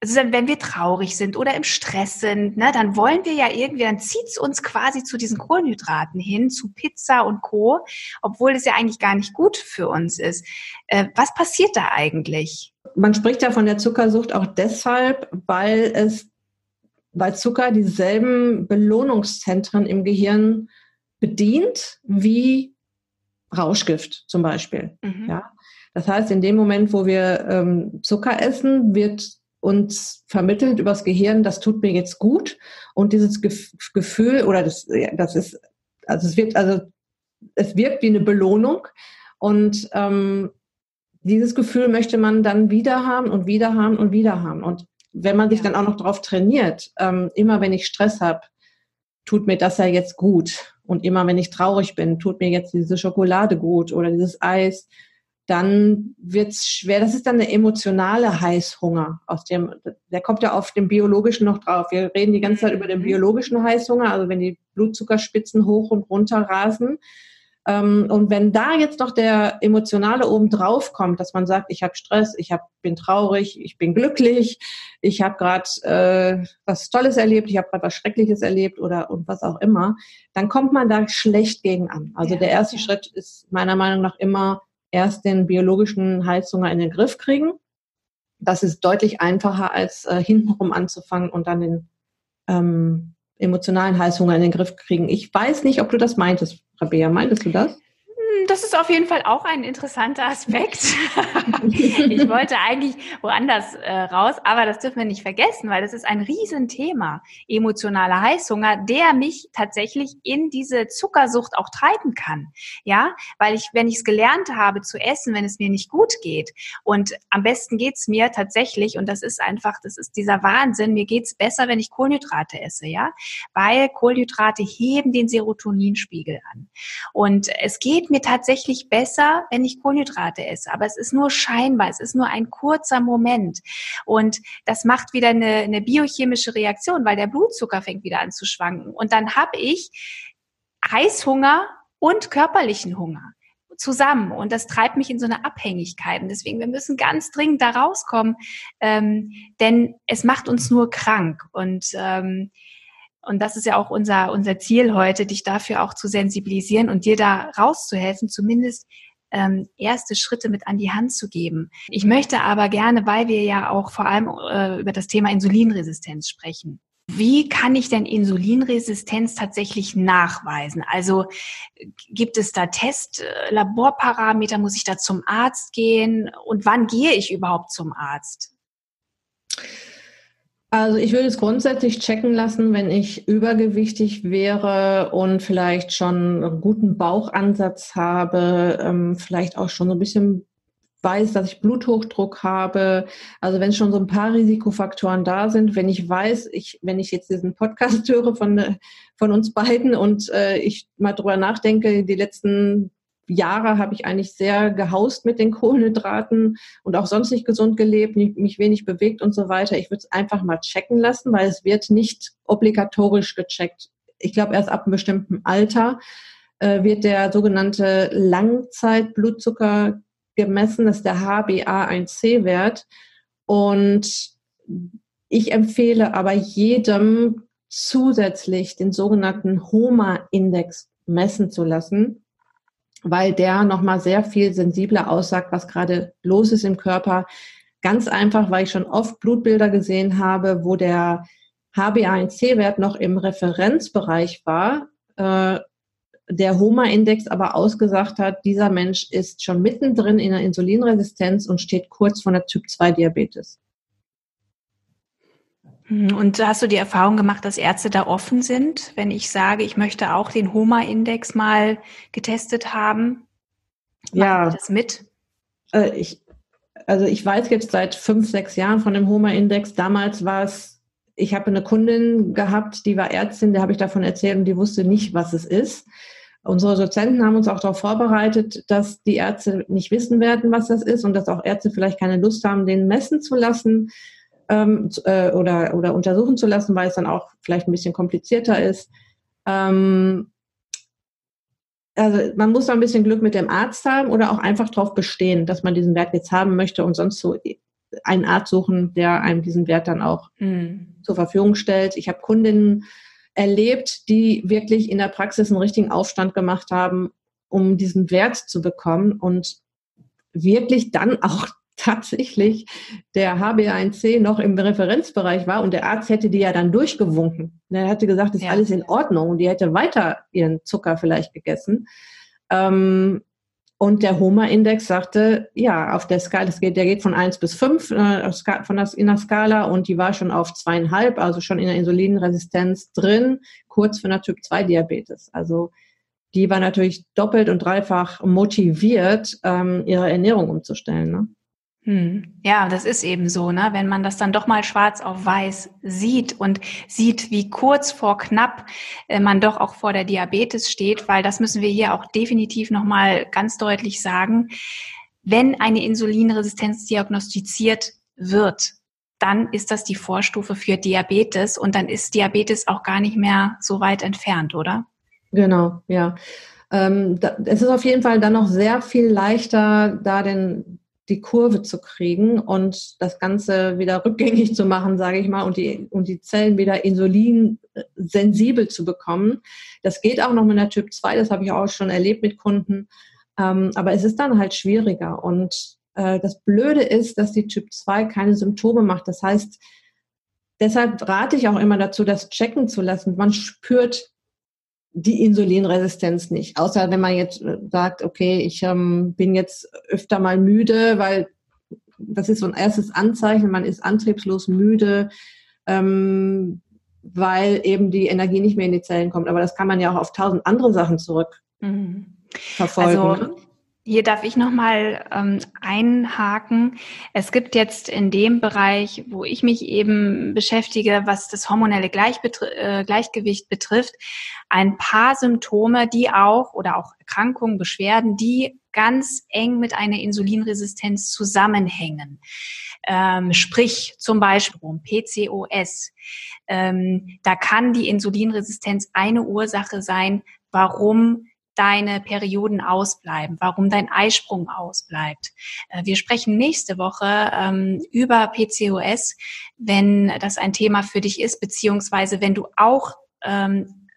also wenn wir traurig sind oder im Stress sind, ne, dann wollen wir ja irgendwie, dann zieht es uns quasi zu diesen Kohlenhydraten hin, zu Pizza und Co., obwohl es ja eigentlich gar nicht gut für uns ist. Äh, was passiert da eigentlich? Man spricht ja von der Zuckersucht auch deshalb, weil es, weil Zucker dieselben Belohnungszentren im Gehirn bedient wie Rauschgift zum Beispiel. Mhm. Ja? Das heißt, in dem Moment, wo wir ähm, Zucker essen, wird uns vermittelt übers Gehirn, das tut mir jetzt gut. Und dieses Gefühl, oder das, das ist, also es wirkt, also es wirkt wie eine Belohnung. Und ähm, dieses Gefühl möchte man dann wieder haben und wieder haben und wieder haben. Und wenn man sich ja. dann auch noch darauf trainiert, ähm, immer wenn ich Stress habe, tut mir das ja jetzt gut. Und immer wenn ich traurig bin, tut mir jetzt diese Schokolade gut oder dieses Eis dann wird's schwer. Das ist dann eine emotionale Heißhunger. Aus dem, der kommt ja auf dem biologischen noch drauf. Wir reden die ganze Zeit über den mhm. biologischen Heißhunger, also wenn die Blutzuckerspitzen hoch und runter rasen. Ähm, und wenn da jetzt noch der emotionale oben drauf kommt, dass man sagt, ich habe Stress, ich hab, bin traurig, ich bin glücklich, ich habe gerade äh, was Tolles erlebt, ich habe gerade was Schreckliches erlebt oder und was auch immer, dann kommt man da schlecht gegen an. Also ja, der erste ja. Schritt ist meiner Meinung nach immer erst den biologischen Heißhunger in den Griff kriegen. Das ist deutlich einfacher, als äh, hintenrum anzufangen und dann den ähm, emotionalen Heißhunger in den Griff kriegen. Ich weiß nicht, ob du das meintest, Rabea. Meintest du das? Das ist auf jeden Fall auch ein interessanter Aspekt. ich wollte eigentlich woanders äh, raus, aber das dürfen wir nicht vergessen, weil das ist ein Riesenthema, emotionaler Heißhunger, der mich tatsächlich in diese Zuckersucht auch treiben kann. Ja, weil ich, wenn ich es gelernt habe zu essen, wenn es mir nicht gut geht und am besten geht's mir tatsächlich, und das ist einfach, das ist dieser Wahnsinn, mir geht's besser, wenn ich Kohlenhydrate esse, ja, weil Kohlenhydrate heben den Serotoninspiegel an. Und es geht mir tatsächlich tatsächlich besser, wenn ich Kohlenhydrate esse. Aber es ist nur scheinbar, es ist nur ein kurzer Moment. Und das macht wieder eine, eine biochemische Reaktion, weil der Blutzucker fängt wieder an zu schwanken. Und dann habe ich Heißhunger und körperlichen Hunger zusammen und das treibt mich in so eine Abhängigkeit. Und deswegen, wir müssen ganz dringend da rauskommen, ähm, denn es macht uns nur krank. Und, ähm, und das ist ja auch unser, unser Ziel heute, dich dafür auch zu sensibilisieren und dir da rauszuhelfen, zumindest ähm, erste Schritte mit an die Hand zu geben. Ich möchte aber gerne, weil wir ja auch vor allem äh, über das Thema Insulinresistenz sprechen, wie kann ich denn Insulinresistenz tatsächlich nachweisen? Also gibt es da Test, äh, Laborparameter? Muss ich da zum Arzt gehen? Und wann gehe ich überhaupt zum Arzt? Also ich würde es grundsätzlich checken lassen, wenn ich übergewichtig wäre und vielleicht schon einen guten Bauchansatz habe, ähm, vielleicht auch schon so ein bisschen weiß, dass ich Bluthochdruck habe. Also wenn schon so ein paar Risikofaktoren da sind, wenn ich weiß, ich, wenn ich jetzt diesen Podcast höre von, von uns beiden und äh, ich mal drüber nachdenke, die letzten Jahre habe ich eigentlich sehr gehaust mit den Kohlenhydraten und auch sonst nicht gesund gelebt, mich wenig bewegt und so weiter. Ich würde es einfach mal checken lassen, weil es wird nicht obligatorisch gecheckt. Ich glaube, erst ab einem bestimmten Alter äh, wird der sogenannte Langzeitblutzucker gemessen, das ist der HbA1c-Wert. Und ich empfehle aber jedem zusätzlich den sogenannten HOMA-Index messen zu lassen, weil der nochmal sehr viel sensibler aussagt, was gerade los ist im Körper. Ganz einfach, weil ich schon oft Blutbilder gesehen habe, wo der HbA1c-Wert noch im Referenzbereich war, äh, der HOMA-Index aber ausgesagt hat, dieser Mensch ist schon mittendrin in der Insulinresistenz und steht kurz vor der Typ-2-Diabetes. Hm, und hast du die Erfahrung gemacht, dass Ärzte da offen sind, wenn ich sage, ich möchte auch den HOMA-Index mal getestet haben? Machen ja. das mit? Äh, ich, also ich weiß jetzt seit fünf, sechs Jahren von dem HOMA-Index. Damals war es, ich habe eine Kundin gehabt, die war Ärztin, der habe ich davon erzählt und die wusste nicht, was es ist. Unsere Dozenten haben uns auch darauf vorbereitet, dass die Ärzte nicht wissen werden, was das ist und dass auch Ärzte vielleicht keine Lust haben, den messen zu lassen ähm, äh, oder, oder untersuchen zu lassen, weil es dann auch vielleicht ein bisschen komplizierter ist. Ähm, also man muss da ein bisschen Glück mit dem Arzt haben oder auch einfach darauf bestehen, dass man diesen Wert jetzt haben möchte und sonst so einen Arzt suchen, der einem diesen Wert dann auch mhm. zur Verfügung stellt. Ich habe Kundinnen, erlebt, die wirklich in der Praxis einen richtigen Aufstand gemacht haben, um diesen Wert zu bekommen und wirklich dann auch tatsächlich der HbA1c noch im Referenzbereich war und der Arzt hätte die ja dann durchgewunken. Er hätte gesagt, ist ja. alles in Ordnung und die hätte weiter ihren Zucker vielleicht gegessen. Ähm, und der HOMA-Index sagte, ja, auf der Skala, das geht, der geht von 1 bis 5 äh, von das, in der Skala und die war schon auf zweieinhalb, also schon in der Insulinresistenz drin, kurz für eine Typ-2-Diabetes. Also die war natürlich doppelt und dreifach motiviert, ähm, ihre Ernährung umzustellen. Ne? Hm. Ja, das ist eben so, ne? Wenn man das dann doch mal schwarz auf weiß sieht und sieht, wie kurz vor knapp äh, man doch auch vor der Diabetes steht, weil das müssen wir hier auch definitiv nochmal ganz deutlich sagen. Wenn eine Insulinresistenz diagnostiziert wird, dann ist das die Vorstufe für Diabetes und dann ist Diabetes auch gar nicht mehr so weit entfernt, oder? Genau, ja. Ähm, da, es ist auf jeden Fall dann noch sehr viel leichter, da den die Kurve zu kriegen und das Ganze wieder rückgängig zu machen, sage ich mal, und die, und die Zellen wieder insulinsensibel zu bekommen. Das geht auch noch mit der Typ 2, das habe ich auch schon erlebt mit Kunden. Ähm, aber es ist dann halt schwieriger. Und äh, das Blöde ist, dass die Typ 2 keine Symptome macht. Das heißt, deshalb rate ich auch immer dazu, das checken zu lassen. Man spürt die Insulinresistenz nicht. Außer wenn man jetzt äh, sagt, okay, ich ähm, bin jetzt öfter mal müde, weil das ist so ein erstes Anzeichen, man ist antriebslos müde, ähm, weil eben die Energie nicht mehr in die Zellen kommt. Aber das kann man ja auch auf tausend andere Sachen zurück mhm. verfolgen. Also, ne? Hier darf ich nochmal ähm, einhaken. Es gibt jetzt in dem Bereich, wo ich mich eben beschäftige, was das hormonelle Gleichbetr äh, Gleichgewicht betrifft, ein paar Symptome, die auch oder auch Erkrankungen, Beschwerden, die ganz eng mit einer Insulinresistenz zusammenhängen. Ähm, sprich zum Beispiel PCOS. Ähm, da kann die Insulinresistenz eine Ursache sein, warum deine Perioden ausbleiben, warum dein Eisprung ausbleibt. Äh, wir sprechen nächste Woche ähm, über PCOS, wenn das ein Thema für dich ist, beziehungsweise wenn du auch ähm,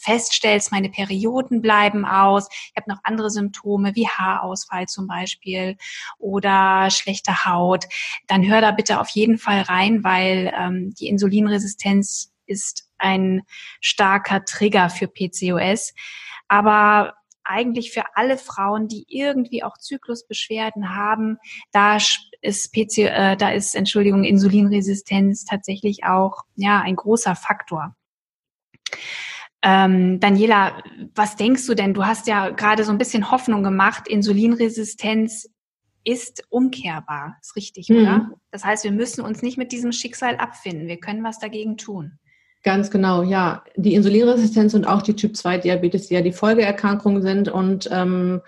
feststellst, meine Perioden bleiben aus, ich habe noch andere Symptome wie Haarausfall zum Beispiel oder schlechte Haut, dann hör da bitte auf jeden Fall rein, weil ähm, die Insulinresistenz ist ein starker Trigger für PCOS. Aber eigentlich für alle Frauen, die irgendwie auch Zyklusbeschwerden haben, da ist PC, äh, da ist Entschuldigung Insulinresistenz tatsächlich auch ja ein großer Faktor. Ähm, Daniela, was denkst du denn? Du hast ja gerade so ein bisschen Hoffnung gemacht. Insulinresistenz ist umkehrbar. Ist richtig, mhm. oder? Das heißt, wir müssen uns nicht mit diesem Schicksal abfinden. Wir können was dagegen tun. Ganz genau, ja. Die Insulinresistenz und auch die Typ-2-Diabetes, die ja die Folgeerkrankungen sind. Und ähm,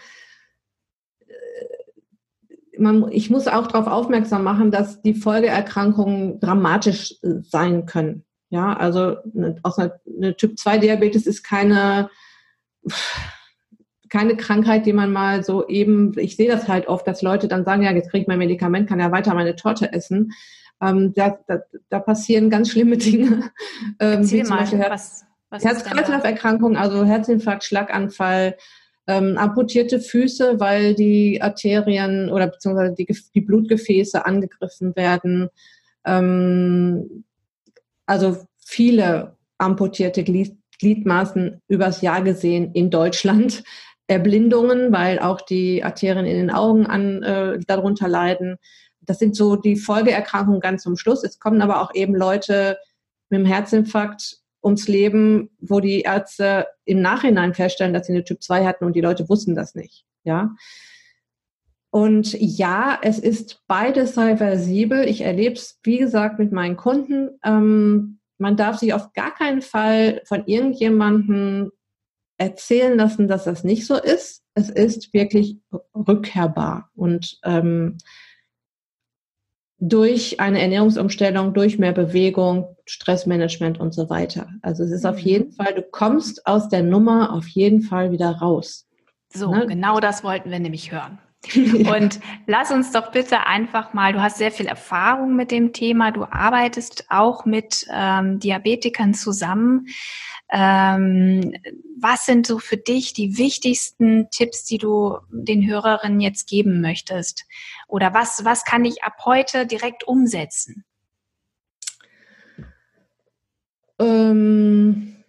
äh, man, ich muss auch darauf aufmerksam machen, dass die Folgeerkrankungen dramatisch äh, sein können. Ja, also eine, auch eine, eine Typ-2-Diabetes ist keine, keine Krankheit, die man mal so eben, ich sehe das halt oft, dass Leute dann sagen, ja, jetzt kriege ich mein Medikament, kann ja weiter meine Torte essen. Ähm, da, da, da passieren ganz schlimme Dinge. Ähm, zum mal, Herz, Herz-Kreislauf-Erkrankungen, also Herzinfarkt, Schlaganfall, ähm, amputierte Füße, weil die Arterien oder beziehungsweise die, die Blutgefäße angegriffen werden. Ähm, also viele amputierte Glied, Gliedmaßen übers Jahr gesehen in Deutschland. Erblindungen, weil auch die Arterien in den Augen an, äh, darunter leiden. Das sind so die Folgeerkrankungen ganz zum Schluss. Es kommen aber auch eben Leute mit dem Herzinfarkt ums Leben, wo die Ärzte im Nachhinein feststellen, dass sie eine Typ 2 hatten und die Leute wussten das nicht. Ja. Und ja, es ist beides reversibel. Ich erlebe es, wie gesagt, mit meinen Kunden. Ähm, man darf sich auf gar keinen Fall von irgendjemandem erzählen lassen, dass das nicht so ist. Es ist wirklich rückkehrbar. Und ähm, durch eine Ernährungsumstellung, durch mehr Bewegung, Stressmanagement und so weiter. Also es ist auf mhm. jeden Fall, du kommst aus der Nummer auf jeden Fall wieder raus. So, ne? genau das wollten wir nämlich hören. Und lass uns doch bitte einfach mal, du hast sehr viel Erfahrung mit dem Thema, du arbeitest auch mit ähm, Diabetikern zusammen. Ähm, was sind so für dich die wichtigsten Tipps, die du den Hörerinnen jetzt geben möchtest? Oder was, was kann ich ab heute direkt umsetzen? Ähm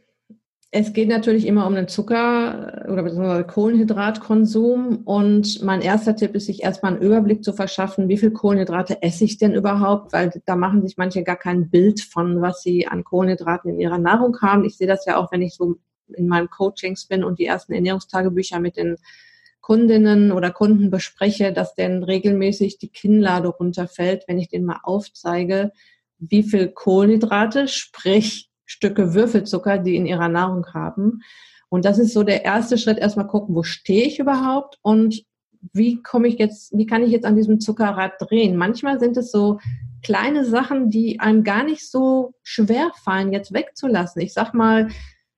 es geht natürlich immer um den Zucker- oder beziehungsweise Kohlenhydratkonsum. Und mein erster Tipp ist, sich erstmal einen Überblick zu verschaffen, wie viel Kohlenhydrate esse ich denn überhaupt? Weil da machen sich manche gar kein Bild von, was sie an Kohlenhydraten in ihrer Nahrung haben. Ich sehe das ja auch, wenn ich so in meinem Coachings bin und die ersten Ernährungstagebücher mit den Kundinnen oder Kunden bespreche, dass denn regelmäßig die Kinnlade runterfällt, wenn ich denen mal aufzeige, wie viel Kohlenhydrate, sprich Stücke Würfelzucker, die in ihrer Nahrung haben. Und das ist so der erste Schritt, erstmal gucken, wo stehe ich überhaupt und wie komme ich jetzt, wie kann ich jetzt an diesem Zuckerrad drehen? Manchmal sind es so kleine Sachen, die einem gar nicht so schwer fallen, jetzt wegzulassen. Ich sag mal,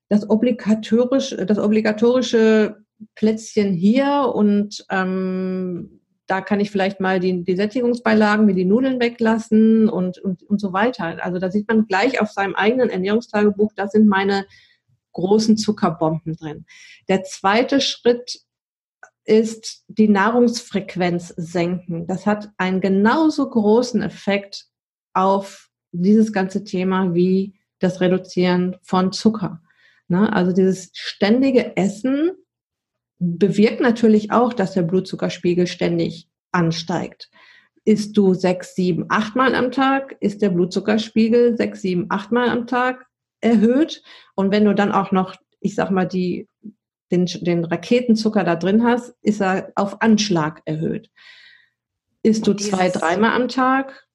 das obligatorische, das obligatorische Plätzchen hier und ähm, da kann ich vielleicht mal die, die Sättigungsbeilagen wie die Nudeln weglassen und, und, und so weiter. Also da sieht man gleich auf seinem eigenen Ernährungstagebuch, da sind meine großen Zuckerbomben drin. Der zweite Schritt ist die Nahrungsfrequenz senken. Das hat einen genauso großen Effekt auf dieses ganze Thema wie das Reduzieren von Zucker. Ne? Also dieses ständige Essen bewirkt natürlich auch, dass der Blutzuckerspiegel ständig ansteigt. Isst du sechs, sieben, acht Mal am Tag, ist der Blutzuckerspiegel sechs, sieben, acht Mal am Tag erhöht. Und wenn du dann auch noch, ich sag mal, die, den, den Raketenzucker da drin hast, ist er auf Anschlag erhöht. Isst du zwei, dreimal am Tag,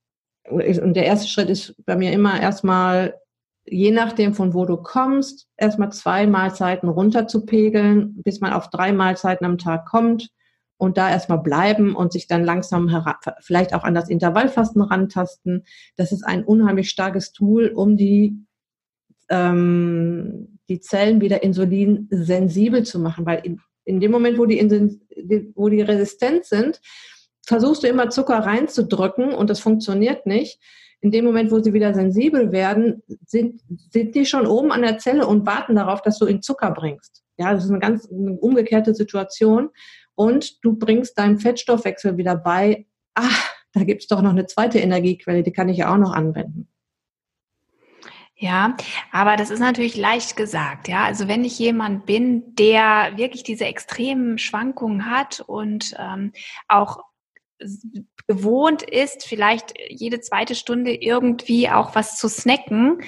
und der erste Schritt ist bei mir immer erstmal je nachdem, von wo du kommst, erstmal zwei Mahlzeiten runterzupegeln, bis man auf drei Mahlzeiten am Tag kommt und da erstmal bleiben und sich dann langsam vielleicht auch an das Intervallfasten rantasten. Das ist ein unheimlich starkes Tool, um die, ähm, die Zellen wieder insulinsensibel zu machen, weil in, in dem Moment, wo die, wo die resistent sind, versuchst du immer Zucker reinzudrücken und das funktioniert nicht. In dem Moment, wo sie wieder sensibel werden, sind, sind die schon oben an der Zelle und warten darauf, dass du ihnen Zucker bringst. Ja, das ist eine ganz eine umgekehrte Situation. Und du bringst deinem Fettstoffwechsel wieder bei, ach, da gibt es doch noch eine zweite Energiequelle, die kann ich ja auch noch anwenden. Ja, aber das ist natürlich leicht gesagt, ja. Also wenn ich jemand bin, der wirklich diese extremen Schwankungen hat und ähm, auch gewohnt ist, vielleicht jede zweite Stunde irgendwie auch was zu snacken,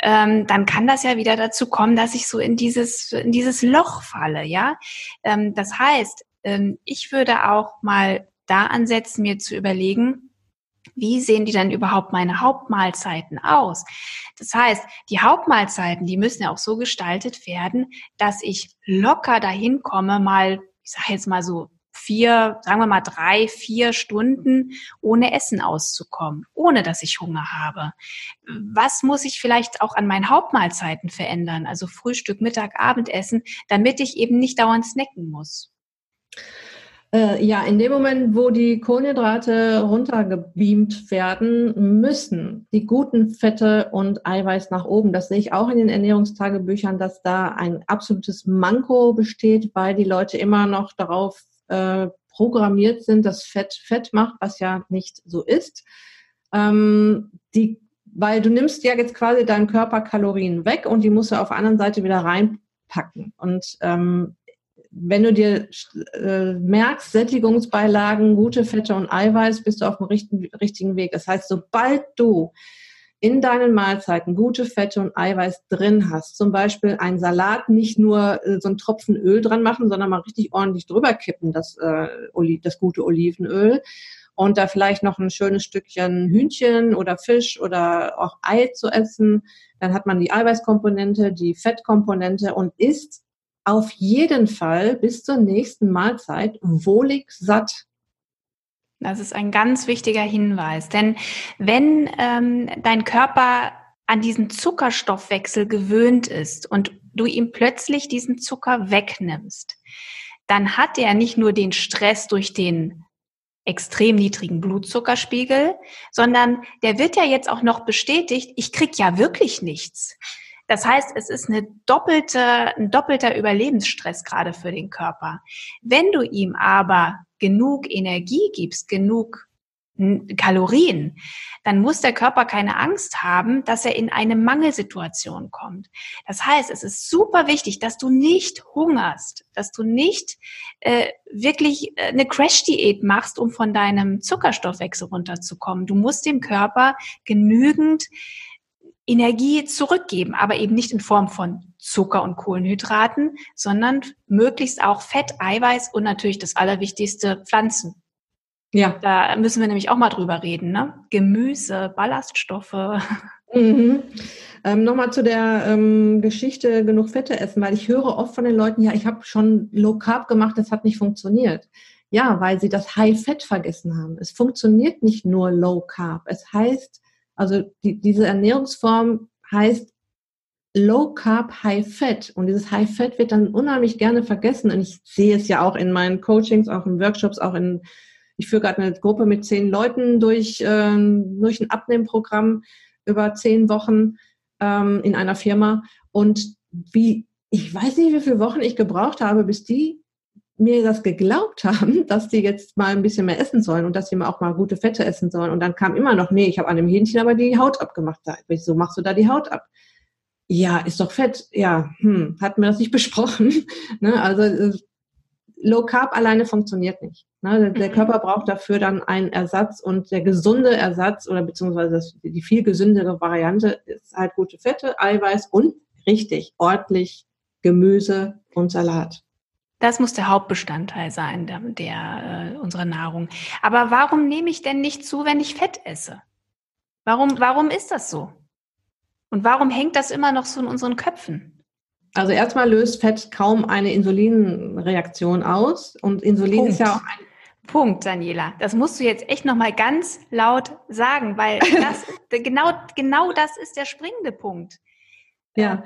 ähm, dann kann das ja wieder dazu kommen, dass ich so in dieses, in dieses Loch falle, ja. Ähm, das heißt, ähm, ich würde auch mal da ansetzen, mir zu überlegen, wie sehen die dann überhaupt meine Hauptmahlzeiten aus? Das heißt, die Hauptmahlzeiten, die müssen ja auch so gestaltet werden, dass ich locker dahin komme, mal, ich sage jetzt mal so vier, sagen wir mal drei, vier Stunden ohne Essen auszukommen, ohne dass ich Hunger habe. Was muss ich vielleicht auch an meinen Hauptmahlzeiten verändern, also Frühstück, Mittag, Abendessen, damit ich eben nicht dauernd snacken muss? Äh, ja, in dem Moment, wo die Kohlenhydrate runtergebeamt werden, müssen die guten Fette und Eiweiß nach oben. Das sehe ich auch in den Ernährungstagebüchern, dass da ein absolutes Manko besteht, weil die Leute immer noch darauf äh, programmiert sind, dass Fett Fett macht, was ja nicht so ist. Ähm, die, weil du nimmst ja jetzt quasi deinen Körper Kalorien weg und die musst du auf der anderen Seite wieder reinpacken. Und ähm, wenn du dir äh, merkst, Sättigungsbeilagen, gute Fette und Eiweiß, bist du auf dem richtigen, richtigen Weg. Das heißt, sobald du in deinen Mahlzeiten gute Fette und Eiweiß drin hast, zum Beispiel ein Salat nicht nur äh, so einen Tropfen Öl dran machen, sondern mal richtig ordentlich drüber kippen, das, äh, das gute Olivenöl. Und da vielleicht noch ein schönes Stückchen Hühnchen oder Fisch oder auch Ei zu essen, dann hat man die Eiweißkomponente, die Fettkomponente und isst auf jeden Fall bis zur nächsten Mahlzeit wohlig satt. Das ist ein ganz wichtiger Hinweis, denn wenn ähm, dein Körper an diesen Zuckerstoffwechsel gewöhnt ist und du ihm plötzlich diesen Zucker wegnimmst, dann hat er nicht nur den Stress durch den extrem niedrigen Blutzuckerspiegel, sondern der wird ja jetzt auch noch bestätigt, ich krieg ja wirklich nichts. Das heißt, es ist eine doppelte, ein doppelter Überlebensstress gerade für den Körper. Wenn du ihm aber genug Energie gibst, genug Kalorien, dann muss der Körper keine Angst haben, dass er in eine Mangelsituation kommt. Das heißt, es ist super wichtig, dass du nicht hungerst, dass du nicht äh, wirklich äh, eine Crash-Diät machst, um von deinem Zuckerstoffwechsel runterzukommen. Du musst dem Körper genügend Energie zurückgeben, aber eben nicht in Form von Zucker und Kohlenhydraten, sondern möglichst auch Fett, Eiweiß und natürlich das Allerwichtigste, Pflanzen. Ja. Da müssen wir nämlich auch mal drüber reden, ne? Gemüse, Ballaststoffe. Mhm. Ähm, Nochmal zu der ähm, Geschichte genug Fette essen, weil ich höre oft von den Leuten, ja, ich habe schon Low Carb gemacht, das hat nicht funktioniert. Ja, weil sie das High Fett vergessen haben. Es funktioniert nicht nur Low Carb. Es heißt, also die, diese Ernährungsform heißt Low Carb, High Fat. Und dieses High Fat wird dann unheimlich gerne vergessen. Und ich sehe es ja auch in meinen Coachings, auch in Workshops, auch in, ich führe gerade eine Gruppe mit zehn Leuten durch, äh, durch ein Abnehmprogramm über zehn Wochen ähm, in einer Firma. Und wie, ich weiß nicht, wie viele Wochen ich gebraucht habe, bis die mir das geglaubt haben, dass die jetzt mal ein bisschen mehr essen sollen und dass sie mal auch mal gute Fette essen sollen. Und dann kam immer noch, nee, ich habe an dem Hähnchen aber die Haut abgemacht. Wieso machst du da die Haut ab? Ja, ist doch Fett. Ja, hm, hatten wir das nicht besprochen. ne? Also äh, Low Carb alleine funktioniert nicht. Ne? Der mhm. Körper braucht dafür dann einen Ersatz und der gesunde Ersatz oder beziehungsweise das, die viel gesündere Variante ist halt gute Fette, Eiweiß und richtig ordentlich Gemüse und Salat. Das muss der Hauptbestandteil sein der, der äh, unserer Nahrung. Aber warum nehme ich denn nicht zu, wenn ich Fett esse? Warum, warum ist das so? Und warum hängt das immer noch so in unseren Köpfen? Also erstmal löst Fett kaum eine Insulinreaktion aus und Insulin Punkt. ist ja auch ein Punkt, Daniela. Das musst du jetzt echt nochmal ganz laut sagen, weil das, genau, genau das ist der springende Punkt. Ja,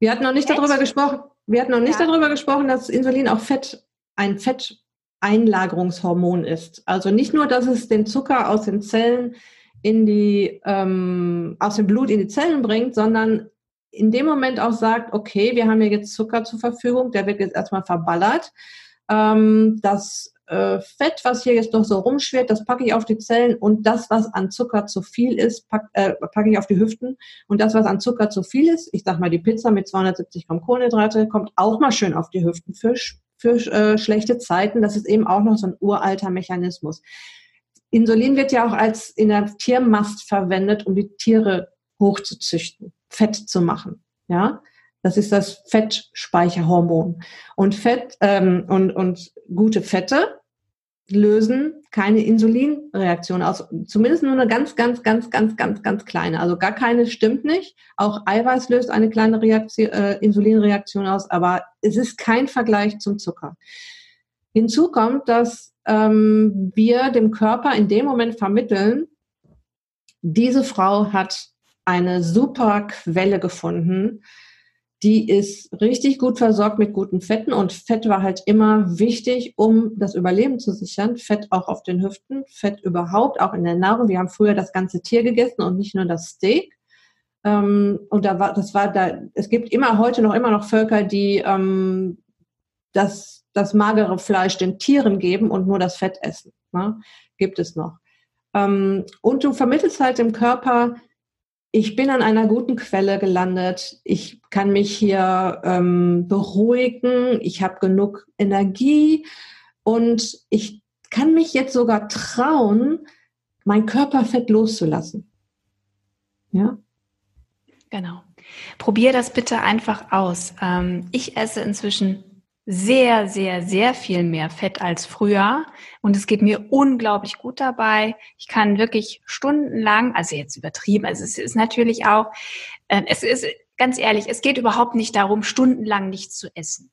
Wir hatten noch nicht Fett? darüber gesprochen, wir hatten noch nicht ja. darüber gesprochen, dass Insulin auch Fett, ein Fetteinlagerungshormon ist. Also nicht nur, dass es den Zucker aus den Zellen in die, ähm, aus dem Blut in die Zellen bringt, sondern in dem Moment auch sagt, okay, wir haben hier jetzt Zucker zur Verfügung, der wird jetzt erstmal verballert. Ähm, das äh, Fett, was hier jetzt noch so rumschwirrt, das packe ich auf die Zellen und das, was an Zucker zu viel ist, packe äh, pack ich auf die Hüften und das, was an Zucker zu viel ist, ich sag mal die Pizza mit 270 Gramm Kohlenhydrate, kommt auch mal schön auf die Hüften für, für äh, schlechte Zeiten. Das ist eben auch noch so ein uralter Mechanismus. Insulin wird ja auch als in der Tiermast verwendet, um die Tiere hochzuzüchten, fett zu machen. Ja, das ist das Fettspeicherhormon. Und Fett ähm, und, und gute Fette lösen keine Insulinreaktion aus. Zumindest nur eine ganz, ganz, ganz, ganz, ganz, ganz kleine. Also gar keine stimmt nicht. Auch Eiweiß löst eine kleine Reaktion, äh, Insulinreaktion aus, aber es ist kein Vergleich zum Zucker. Hinzu kommt, dass ähm, wir dem Körper in dem Moment vermitteln, diese Frau hat eine super Quelle gefunden, die ist richtig gut versorgt mit guten Fetten und Fett war halt immer wichtig, um das Überleben zu sichern. Fett auch auf den Hüften, Fett überhaupt, auch in der Nahrung. Wir haben früher das ganze Tier gegessen und nicht nur das Steak. Ähm, und da war, das war da, es gibt immer heute noch immer noch Völker, die ähm, das, das magere Fleisch den Tieren geben und nur das Fett essen. Ne? Gibt es noch. Ähm, und du vermittelst halt dem Körper, ich bin an einer guten Quelle gelandet. Ich kann mich hier ähm, beruhigen. Ich habe genug Energie und ich kann mich jetzt sogar trauen, mein Körperfett loszulassen. Ja. Genau. Probier das bitte einfach aus. Ähm, ich esse inzwischen sehr, sehr, sehr viel mehr Fett als früher. Und es geht mir unglaublich gut dabei. Ich kann wirklich stundenlang, also jetzt übertrieben, also es ist natürlich auch, äh, es ist ganz ehrlich, es geht überhaupt nicht darum, stundenlang nichts zu essen.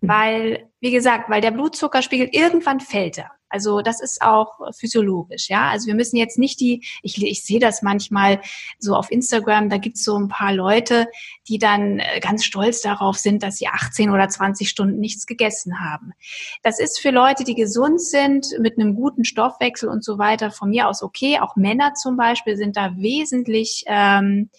Hm. Weil, wie gesagt, weil der Blutzuckerspiegel irgendwann fällt er. Also das ist auch physiologisch, ja. Also wir müssen jetzt nicht die, ich, ich sehe das manchmal so auf Instagram, da gibt's so ein paar Leute, die dann äh, ganz stolz darauf sind, dass sie 18 oder 20 Stunden nichts gegessen haben. Das ist für Leute, die gesund sind, mit einem guten Stoffwechsel und so weiter, von mir aus okay. Auch Männer zum Beispiel sind da wesentlich ähm,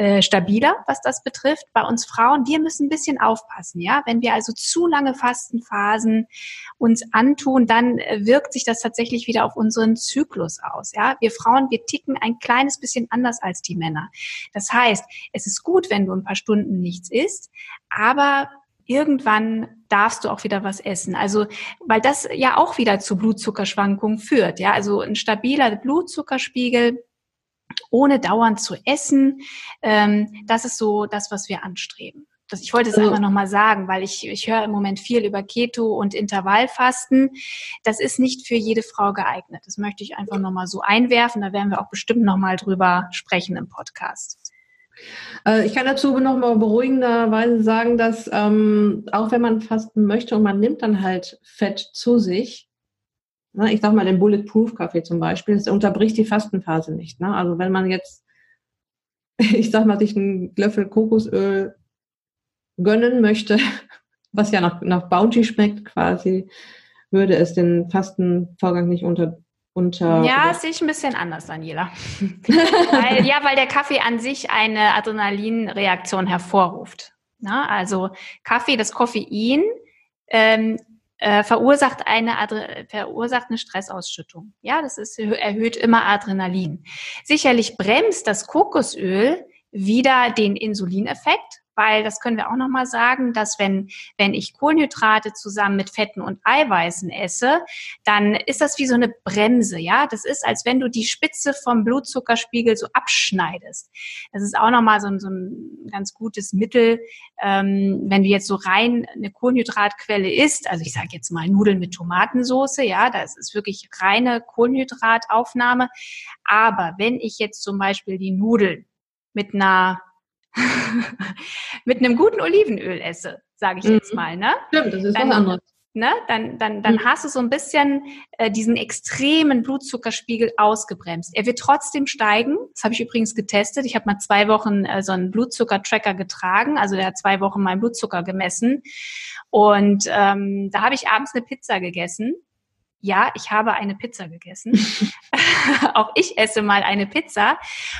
äh, stabiler, was das betrifft. Bei uns Frauen, wir müssen ein bisschen aufpassen, ja. Wenn wir also zu lange Fastenphasen uns antun, dann äh, wirkt sich das tatsächlich wieder auf unseren Zyklus aus, ja. Wir Frauen, wir ticken ein kleines bisschen anders als die Männer. Das heißt, es ist gut, wenn du ein paar Stunden nichts isst, aber irgendwann darfst du auch wieder was essen. Also, weil das ja auch wieder zu Blutzuckerschwankungen führt. Ja, also ein stabiler Blutzuckerspiegel ohne dauernd zu essen. Ähm, das ist so das, was wir anstreben. Das, ich wollte es einfach nochmal sagen, weil ich, ich höre im Moment viel über Keto und Intervallfasten. Das ist nicht für jede Frau geeignet. Das möchte ich einfach nochmal so einwerfen. Da werden wir auch bestimmt nochmal drüber sprechen im Podcast. Äh, ich kann dazu nochmal beruhigenderweise sagen, dass ähm, auch wenn man fasten möchte und man nimmt dann halt Fett zu sich, Ne, ich sag mal den Bulletproof-Kaffee zum Beispiel, das unterbricht die Fastenphase nicht. Ne? Also wenn man jetzt, ich sag mal, sich einen Löffel Kokosöl gönnen möchte, was ja nach, nach Bounty schmeckt quasi, würde es den Fastenvorgang nicht unter, unter ja, sehe ich ein bisschen anders, Daniela. weil, ja, weil der Kaffee an sich eine Adrenalinreaktion hervorruft. Na, ne? also Kaffee, das Koffein ähm, äh, verursacht eine Adre verursacht eine Stressausschüttung. Ja, das ist erhöht immer Adrenalin. Sicherlich bremst das Kokosöl wieder den Insulineffekt, weil das können wir auch nochmal sagen, dass wenn, wenn ich Kohlenhydrate zusammen mit Fetten und Eiweißen esse, dann ist das wie so eine Bremse, ja. Das ist, als wenn du die Spitze vom Blutzuckerspiegel so abschneidest. Das ist auch nochmal so ein, so ein ganz gutes Mittel, ähm, wenn du jetzt so rein eine Kohlenhydratquelle isst, also ich sage jetzt mal Nudeln mit Tomatensoße, ja, das ist wirklich reine Kohlenhydrataufnahme. Aber wenn ich jetzt zum Beispiel die Nudeln mit einer mit einem guten Olivenöl esse, sage ich mhm. jetzt mal, ne? Stimmt, das ist dann, was anderes. ne, dann, dann, dann mhm. hast du so ein bisschen äh, diesen extremen Blutzuckerspiegel ausgebremst. Er wird trotzdem steigen. Das habe ich übrigens getestet. Ich habe mal zwei Wochen äh, so einen Blutzuckertracker getragen. Also der hat zwei Wochen meinen Blutzucker gemessen. Und ähm, da habe ich abends eine Pizza gegessen. Ja, ich habe eine Pizza gegessen. Auch ich esse mal eine Pizza.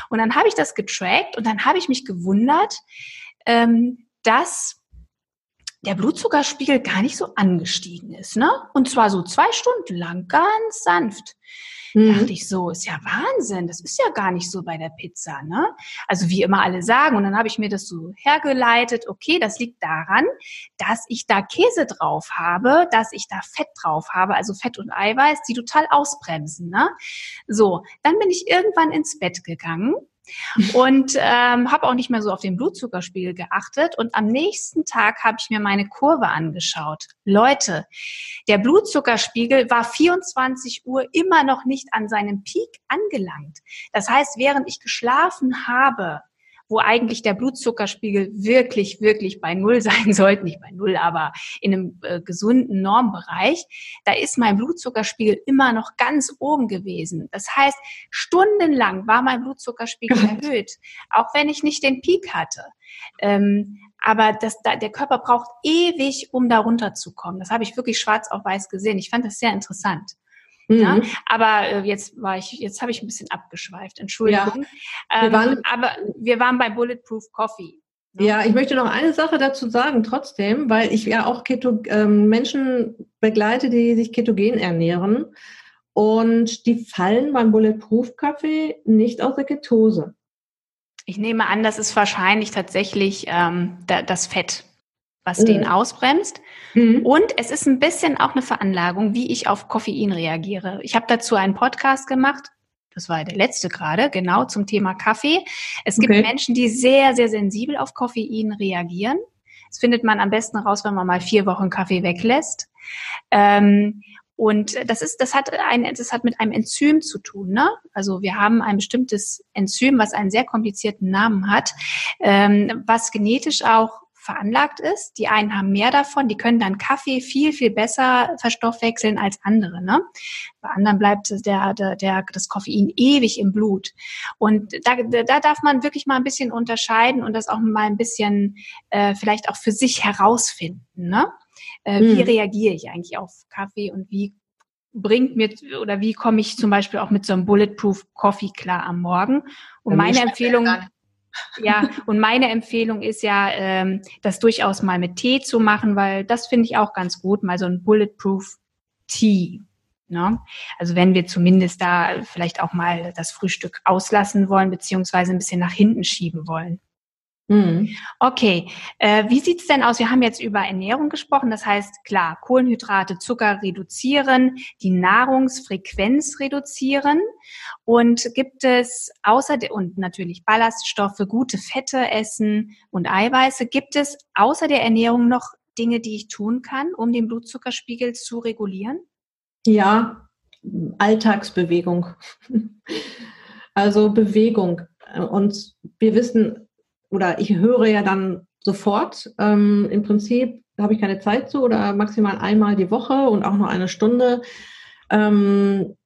Und dann habe ich das getrackt und dann habe ich mich gewundert, ähm, dass der Blutzuckerspiegel gar nicht so angestiegen ist, ne? Und zwar so zwei Stunden lang, ganz sanft. Mhm. dachte ich so, ist ja Wahnsinn, das ist ja gar nicht so bei der Pizza, ne? Also wie immer alle sagen. Und dann habe ich mir das so hergeleitet, okay, das liegt daran, dass ich da Käse drauf habe, dass ich da Fett drauf habe, also Fett und Eiweiß, die total ausbremsen, ne? So, dann bin ich irgendwann ins Bett gegangen und ähm, habe auch nicht mehr so auf den Blutzuckerspiegel geachtet. Und am nächsten Tag habe ich mir meine Kurve angeschaut. Leute, der Blutzuckerspiegel war 24 Uhr immer noch nicht an seinem Peak angelangt. Das heißt, während ich geschlafen habe, wo eigentlich der Blutzuckerspiegel wirklich, wirklich bei Null sein sollte, nicht bei Null, aber in einem äh, gesunden Normbereich, da ist mein Blutzuckerspiegel immer noch ganz oben gewesen. Das heißt, stundenlang war mein Blutzuckerspiegel erhöht, auch wenn ich nicht den Peak hatte. Ähm, aber das, da, der Körper braucht ewig, um da runterzukommen. Das habe ich wirklich schwarz auf weiß gesehen. Ich fand das sehr interessant. Mhm. Ja, aber äh, jetzt war ich, jetzt habe ich ein bisschen abgeschweift. Entschuldigung. Ja, wir ähm, waren, aber wir waren bei Bulletproof Coffee. Ne? Ja, ich möchte noch eine Sache dazu sagen, trotzdem, weil ich ja auch Keto, ähm, Menschen begleite, die sich ketogen ernähren. Und die fallen beim Bulletproof Kaffee nicht aus der Ketose. Ich nehme an, das ist wahrscheinlich tatsächlich ähm, da, das Fett was mhm. den ausbremst. Mhm. Und es ist ein bisschen auch eine Veranlagung, wie ich auf Koffein reagiere. Ich habe dazu einen Podcast gemacht. Das war der letzte gerade, genau zum Thema Kaffee. Es gibt okay. Menschen, die sehr, sehr sensibel auf Koffein reagieren. Das findet man am besten raus, wenn man mal vier Wochen Kaffee weglässt. Ähm, und das ist, das hat ein, das hat mit einem Enzym zu tun, ne? Also wir haben ein bestimmtes Enzym, was einen sehr komplizierten Namen hat, ähm, was genetisch auch veranlagt ist. Die einen haben mehr davon, die können dann Kaffee viel, viel besser verstoffwechseln als andere. Ne? Bei anderen bleibt der, der, der, das Koffein ewig im Blut. Und da, da darf man wirklich mal ein bisschen unterscheiden und das auch mal ein bisschen äh, vielleicht auch für sich herausfinden. Ne? Äh, hm. Wie reagiere ich eigentlich auf Kaffee und wie bringt mir oder wie komme ich zum Beispiel auch mit so einem Bulletproof Coffee klar am Morgen? Und meine Empfehlung ja, und meine Empfehlung ist ja, ähm, das durchaus mal mit Tee zu machen, weil das finde ich auch ganz gut, mal so ein Bulletproof Tea. Ne? Also wenn wir zumindest da vielleicht auch mal das Frühstück auslassen wollen, beziehungsweise ein bisschen nach hinten schieben wollen. Mhm. Okay, äh, wie sieht's denn aus? Wir haben jetzt über Ernährung gesprochen, das heißt klar, Kohlenhydrate, Zucker reduzieren, die Nahrungsfrequenz reduzieren und gibt es außer der, und natürlich Ballaststoffe, gute Fette essen und Eiweiße, gibt es außer der Ernährung noch Dinge, die ich tun kann, um den Blutzuckerspiegel zu regulieren? Ja, Alltagsbewegung. Also Bewegung. Und wir wissen, oder ich höre ja dann sofort, ähm, im Prinzip habe ich keine Zeit zu oder maximal einmal die Woche und auch nur eine Stunde, ähm,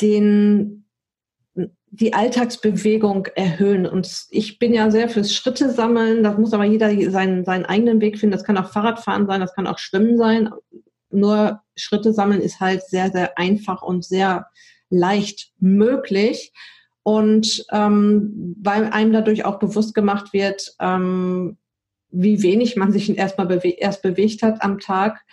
den, die Alltagsbewegung erhöhen. Und ich bin ja sehr fürs Schritte sammeln. Das muss aber jeder seinen, seinen eigenen Weg finden. Das kann auch Fahrradfahren sein, das kann auch Schwimmen sein. Nur Schritte sammeln ist halt sehr, sehr einfach und sehr leicht möglich. Und ähm, weil einem dadurch auch bewusst gemacht wird, ähm, wie wenig man sich erstmal bewe erst bewegt hat am Tag.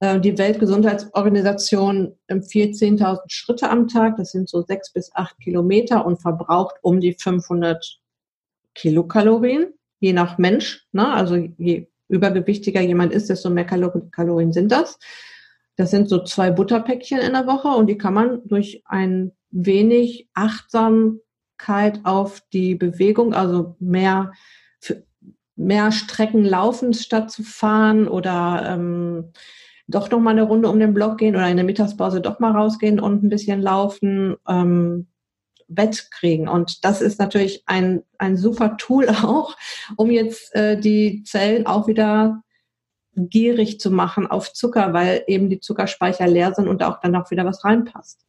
Äh, die Weltgesundheitsorganisation empfiehlt 10.000 Schritte am Tag. Das sind so sechs bis acht Kilometer und verbraucht um die 500 Kilokalorien, je nach Mensch. Ne? Also je übergewichtiger jemand ist, desto mehr Kalorien sind das. Das sind so zwei Butterpäckchen in der Woche und die kann man durch ein wenig Achtsamkeit auf die Bewegung, also mehr, mehr Strecken laufen statt zu fahren oder ähm, doch noch mal eine Runde um den Block gehen oder in der Mittagspause doch mal rausgehen und ein bisschen laufen, ähm, wettkriegen. Und das ist natürlich ein, ein super Tool auch, um jetzt äh, die Zellen auch wieder gierig zu machen auf Zucker, weil eben die Zuckerspeicher leer sind und auch dann auch wieder was reinpasst.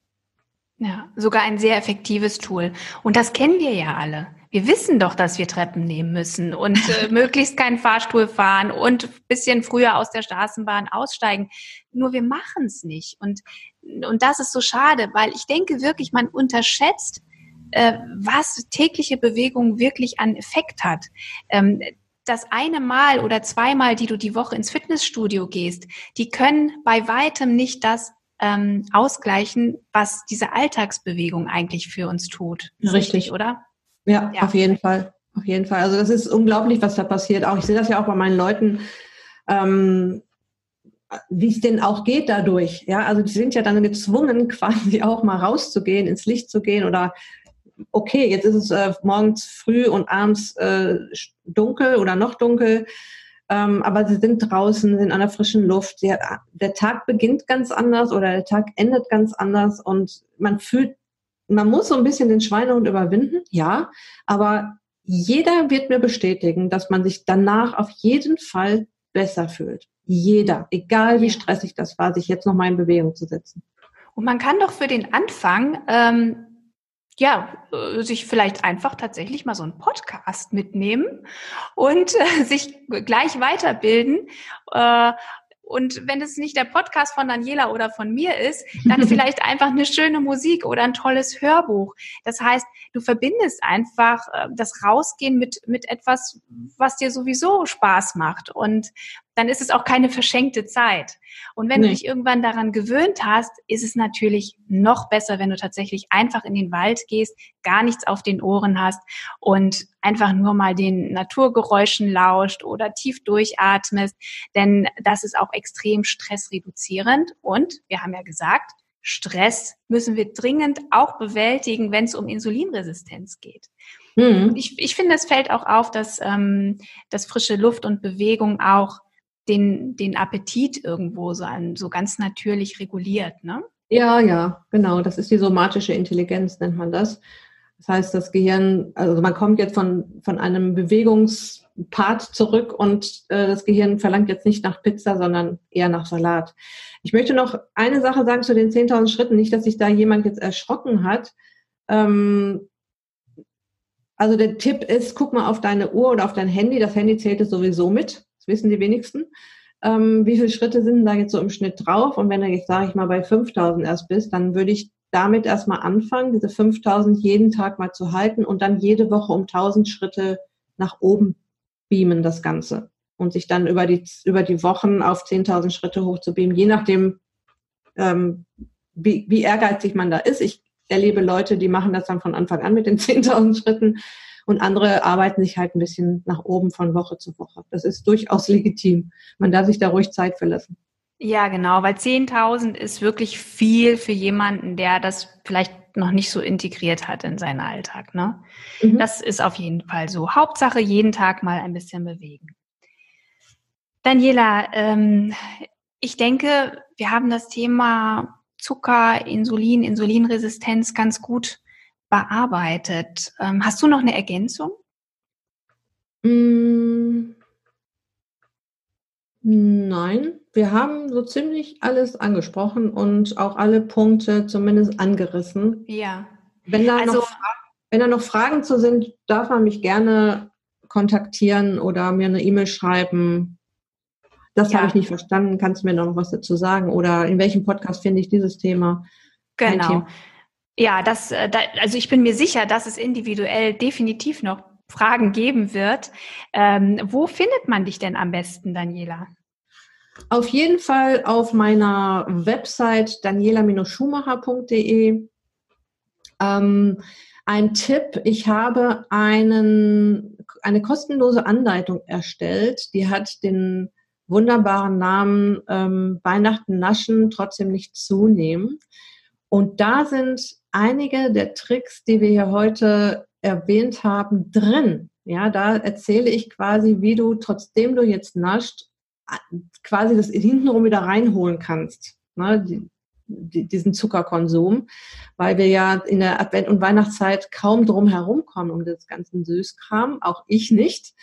Ja, sogar ein sehr effektives Tool. Und das kennen wir ja alle. Wir wissen doch, dass wir Treppen nehmen müssen und äh, möglichst keinen Fahrstuhl fahren und bisschen früher aus der Straßenbahn aussteigen. Nur wir machen es nicht. Und, und das ist so schade, weil ich denke wirklich, man unterschätzt, äh, was tägliche Bewegung wirklich an Effekt hat. Ähm, das eine Mal oder zweimal, die du die Woche ins Fitnessstudio gehst, die können bei weitem nicht das ähm, ausgleichen, was diese Alltagsbewegung eigentlich für uns tut. Richtig, Richtig oder? Ja, ja, auf jeden Fall. Auf jeden Fall. Also das ist unglaublich, was da passiert. Auch ich sehe das ja auch bei meinen Leuten, ähm, wie es denn auch geht dadurch. Ja, also die sind ja dann gezwungen, quasi auch mal rauszugehen, ins Licht zu gehen oder okay, jetzt ist es äh, morgens früh und abends äh, dunkel oder noch dunkel, ähm, aber sie sind draußen, sind an der frischen Luft. Sie, der Tag beginnt ganz anders oder der Tag endet ganz anders und man fühlt, man muss so ein bisschen den Schweinehund überwinden, ja, aber jeder wird mir bestätigen, dass man sich danach auf jeden Fall besser fühlt. Jeder, egal wie stressig das war, sich jetzt noch mal in Bewegung zu setzen. Und man kann doch für den Anfang ähm, ja, äh, sich vielleicht einfach tatsächlich mal so einen Podcast mitnehmen und äh, sich gleich weiterbilden. Äh, und wenn es nicht der Podcast von Daniela oder von mir ist, dann vielleicht einfach eine schöne Musik oder ein tolles Hörbuch. Das heißt, du verbindest einfach äh, das Rausgehen mit, mit etwas, was dir sowieso Spaß macht. Und dann ist es auch keine verschenkte Zeit. Und wenn nee. du dich irgendwann daran gewöhnt hast, ist es natürlich noch besser, wenn du tatsächlich einfach in den Wald gehst, gar nichts auf den Ohren hast und einfach nur mal den Naturgeräuschen lauscht oder tief durchatmest, denn das ist auch extrem stressreduzierend. Und wir haben ja gesagt, Stress müssen wir dringend auch bewältigen, wenn es um Insulinresistenz geht. Mhm. Ich, ich finde, es fällt auch auf, dass, ähm, dass frische Luft und Bewegung auch den, den Appetit irgendwo so, an, so ganz natürlich reguliert, ne? Ja, ja, genau. Das ist die somatische Intelligenz, nennt man das. Das heißt, das Gehirn, also man kommt jetzt von, von einem Bewegungspart zurück und äh, das Gehirn verlangt jetzt nicht nach Pizza, sondern eher nach Salat. Ich möchte noch eine Sache sagen zu den 10.000 Schritten, nicht, dass sich da jemand jetzt erschrocken hat. Ähm, also der Tipp ist, guck mal auf deine Uhr oder auf dein Handy. Das Handy zählt es sowieso mit. Das wissen die wenigsten. Ähm, wie viele Schritte sind da jetzt so im Schnitt drauf? Und wenn du jetzt, sage ich mal, bei 5000 erst bist, dann würde ich damit erstmal anfangen, diese 5000 jeden Tag mal zu halten und dann jede Woche um 1000 Schritte nach oben beamen, das Ganze. Und sich dann über die, über die Wochen auf 10.000 Schritte hochzubeamen, je nachdem, ähm, wie, wie ehrgeizig man da ist. Ich erlebe Leute, die machen das dann von Anfang an mit den 10.000 Schritten und andere arbeiten sich halt ein bisschen nach oben von Woche zu Woche. Das ist durchaus legitim. Man darf sich da ruhig Zeit verlassen. Ja, genau, weil 10.000 ist wirklich viel für jemanden, der das vielleicht noch nicht so integriert hat in seinen Alltag. Ne? Mhm. Das ist auf jeden Fall so. Hauptsache jeden Tag mal ein bisschen bewegen. Daniela, ähm, ich denke, wir haben das Thema Zucker, Insulin, Insulinresistenz ganz gut bearbeitet. Ähm, hast du noch eine Ergänzung? Mm, nein, wir haben so ziemlich alles angesprochen und auch alle Punkte zumindest angerissen. Ja. Wenn da, also, noch, wenn da noch Fragen zu sind, darf man mich gerne kontaktieren oder mir eine E-Mail schreiben. Das ja. habe ich nicht verstanden. Kannst du mir noch was dazu sagen? Oder in welchem Podcast finde ich dieses Thema? Genau. Ja, das, äh, also ich bin mir sicher, dass es individuell definitiv noch Fragen geben wird. Ähm, wo findet man dich denn am besten, Daniela? Auf jeden Fall auf meiner Website daniela-schumacher.de. Ähm, ein Tipp, ich habe einen, eine kostenlose Anleitung erstellt, die hat den wunderbaren Namen ähm, Weihnachten naschen, trotzdem nicht zunehmen. Und da sind einige der Tricks, die wir hier heute erwähnt haben, drin. Ja, da erzähle ich quasi, wie du, trotzdem du jetzt nascht, quasi das hintenrum wieder reinholen kannst. Ne, die, die, diesen Zuckerkonsum, weil wir ja in der Advent- und Weihnachtszeit kaum drum herum kommen um das ganze Süßkram, auch ich nicht.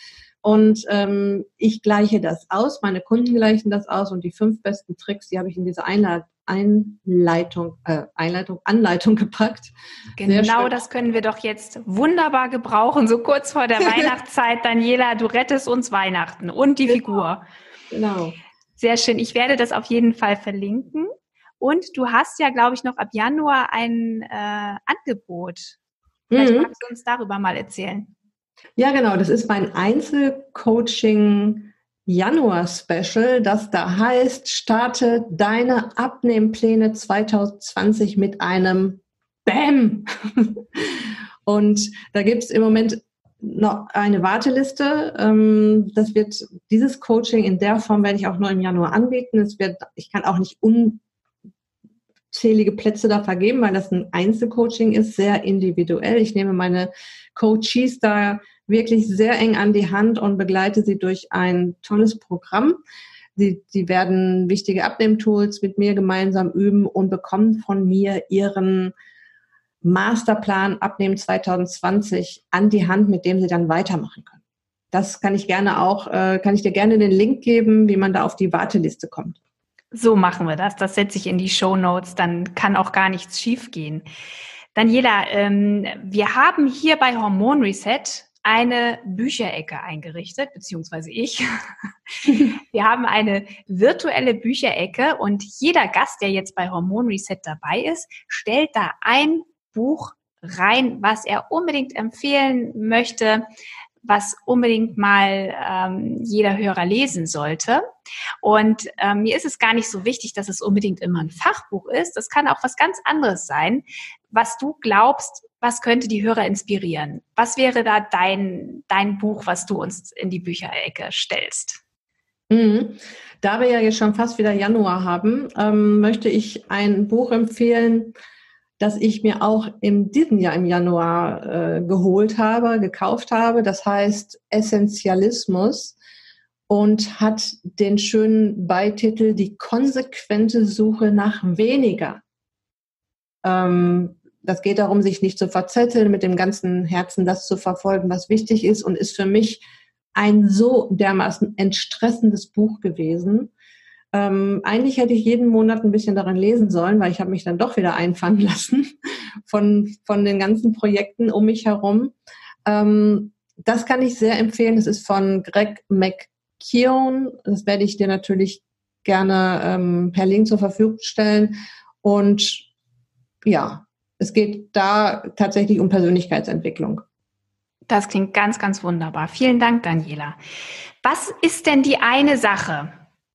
Und ähm, ich gleiche das aus, meine Kunden gleichen das aus und die fünf besten Tricks, die habe ich in diese Einladung Einleitung, äh, Einleitung, Anleitung gepackt. Genau das können wir doch jetzt wunderbar gebrauchen, so kurz vor der Weihnachtszeit. Daniela, du rettest uns Weihnachten und die genau. Figur. Genau. Sehr schön. Ich werde das auf jeden Fall verlinken. Und du hast ja, glaube ich, noch ab Januar ein äh, Angebot. Vielleicht mhm. magst du uns darüber mal erzählen. Ja, genau. Das ist mein Einzelcoaching Januar-Special, das da heißt, starte deine Abnehmpläne 2020 mit einem Bam! Und da gibt es im Moment noch eine Warteliste. Ähm, das wird dieses Coaching in der Form werde ich auch nur im Januar anbieten. Es wird, ich kann auch nicht unzählige Plätze da vergeben, weil das ein Einzelcoaching ist, sehr individuell. Ich nehme meine Coaches da wirklich sehr eng an die Hand und begleite sie durch ein tolles Programm. Sie, sie werden wichtige Abnehmtools mit mir gemeinsam üben und bekommen von mir ihren Masterplan Abnehmen 2020 an die Hand, mit dem sie dann weitermachen können. Das kann ich gerne auch, äh, kann ich dir gerne den Link geben, wie man da auf die Warteliste kommt. So machen wir das. Das setze ich in die Show Notes. Dann kann auch gar nichts schiefgehen. Daniela, ähm, wir haben hier bei Hormon Reset eine Bücherecke eingerichtet, beziehungsweise ich. Wir haben eine virtuelle Bücherecke und jeder Gast, der jetzt bei Hormon Reset dabei ist, stellt da ein Buch rein, was er unbedingt empfehlen möchte, was unbedingt mal ähm, jeder Hörer lesen sollte. Und ähm, mir ist es gar nicht so wichtig, dass es unbedingt immer ein Fachbuch ist. Das kann auch was ganz anderes sein, was du glaubst, was könnte die Hörer inspirieren? Was wäre da dein, dein Buch, was du uns in die Bücherecke stellst? Mhm. Da wir ja jetzt schon fast wieder Januar haben, ähm, möchte ich ein Buch empfehlen, das ich mir auch in diesem Jahr im Januar äh, geholt habe, gekauft habe. Das heißt Essentialismus und hat den schönen Beititel Die konsequente Suche nach weniger. Ähm, das geht darum, sich nicht zu verzetteln, mit dem ganzen Herzen das zu verfolgen, was wichtig ist und ist für mich ein so dermaßen entstressendes Buch gewesen. Ähm, eigentlich hätte ich jeden Monat ein bisschen darin lesen sollen, weil ich habe mich dann doch wieder einfangen lassen von, von den ganzen Projekten um mich herum. Ähm, das kann ich sehr empfehlen. Das ist von Greg McKeown. Das werde ich dir natürlich gerne ähm, per Link zur Verfügung stellen. Und ja, es geht da tatsächlich um Persönlichkeitsentwicklung. Das klingt ganz, ganz wunderbar. Vielen Dank, Daniela. Was ist denn die eine Sache?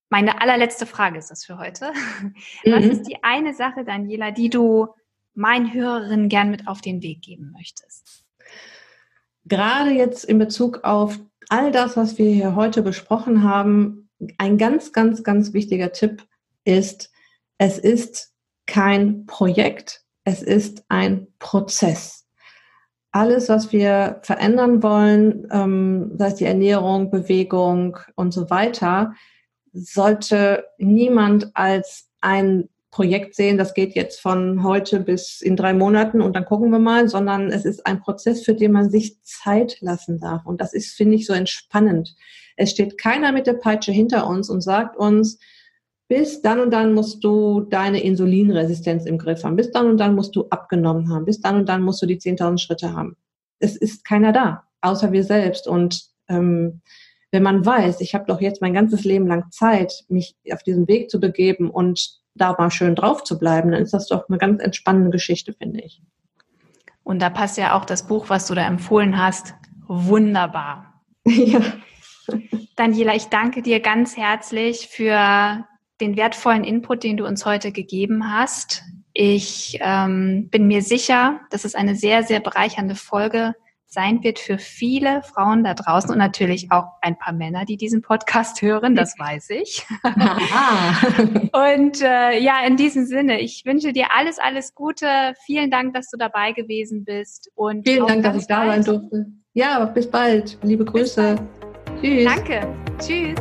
Meine allerletzte Frage ist das für heute. Mhm. Was ist die eine Sache, Daniela, die du meinen Hörerinnen gern mit auf den Weg geben möchtest? Gerade jetzt in Bezug auf all das, was wir hier heute besprochen haben, ein ganz, ganz, ganz wichtiger Tipp ist, es ist kein Projekt, es ist ein Prozess. Alles, was wir verändern wollen, ähm, sei es die Ernährung, Bewegung und so weiter, sollte niemand als ein Projekt sehen, das geht jetzt von heute bis in drei Monaten und dann gucken wir mal, sondern es ist ein Prozess, für den man sich Zeit lassen darf. Und das ist, finde ich, so entspannend. Es steht keiner mit der Peitsche hinter uns und sagt uns, bis dann und dann musst du deine Insulinresistenz im Griff haben, bis dann und dann musst du abgenommen haben, bis dann und dann musst du die 10.000 Schritte haben. Es ist keiner da, außer wir selbst. Und ähm, wenn man weiß, ich habe doch jetzt mein ganzes Leben lang Zeit, mich auf diesen Weg zu begeben und da mal schön drauf zu bleiben, dann ist das doch eine ganz entspannende Geschichte, finde ich. Und da passt ja auch das Buch, was du da empfohlen hast, wunderbar. Ja. Daniela, ich danke dir ganz herzlich für den wertvollen Input, den du uns heute gegeben hast. Ich ähm, bin mir sicher, dass es eine sehr, sehr bereichernde Folge sein wird für viele Frauen da draußen und natürlich auch ein paar Männer, die diesen Podcast hören, das weiß ich. und äh, ja, in diesem Sinne, ich wünsche dir alles, alles Gute. Vielen Dank, dass du dabei gewesen bist. Und Vielen Dank, dass ich da sein durfte. Ja, bis bald. Liebe Grüße. Tschüss. Danke. Tschüss.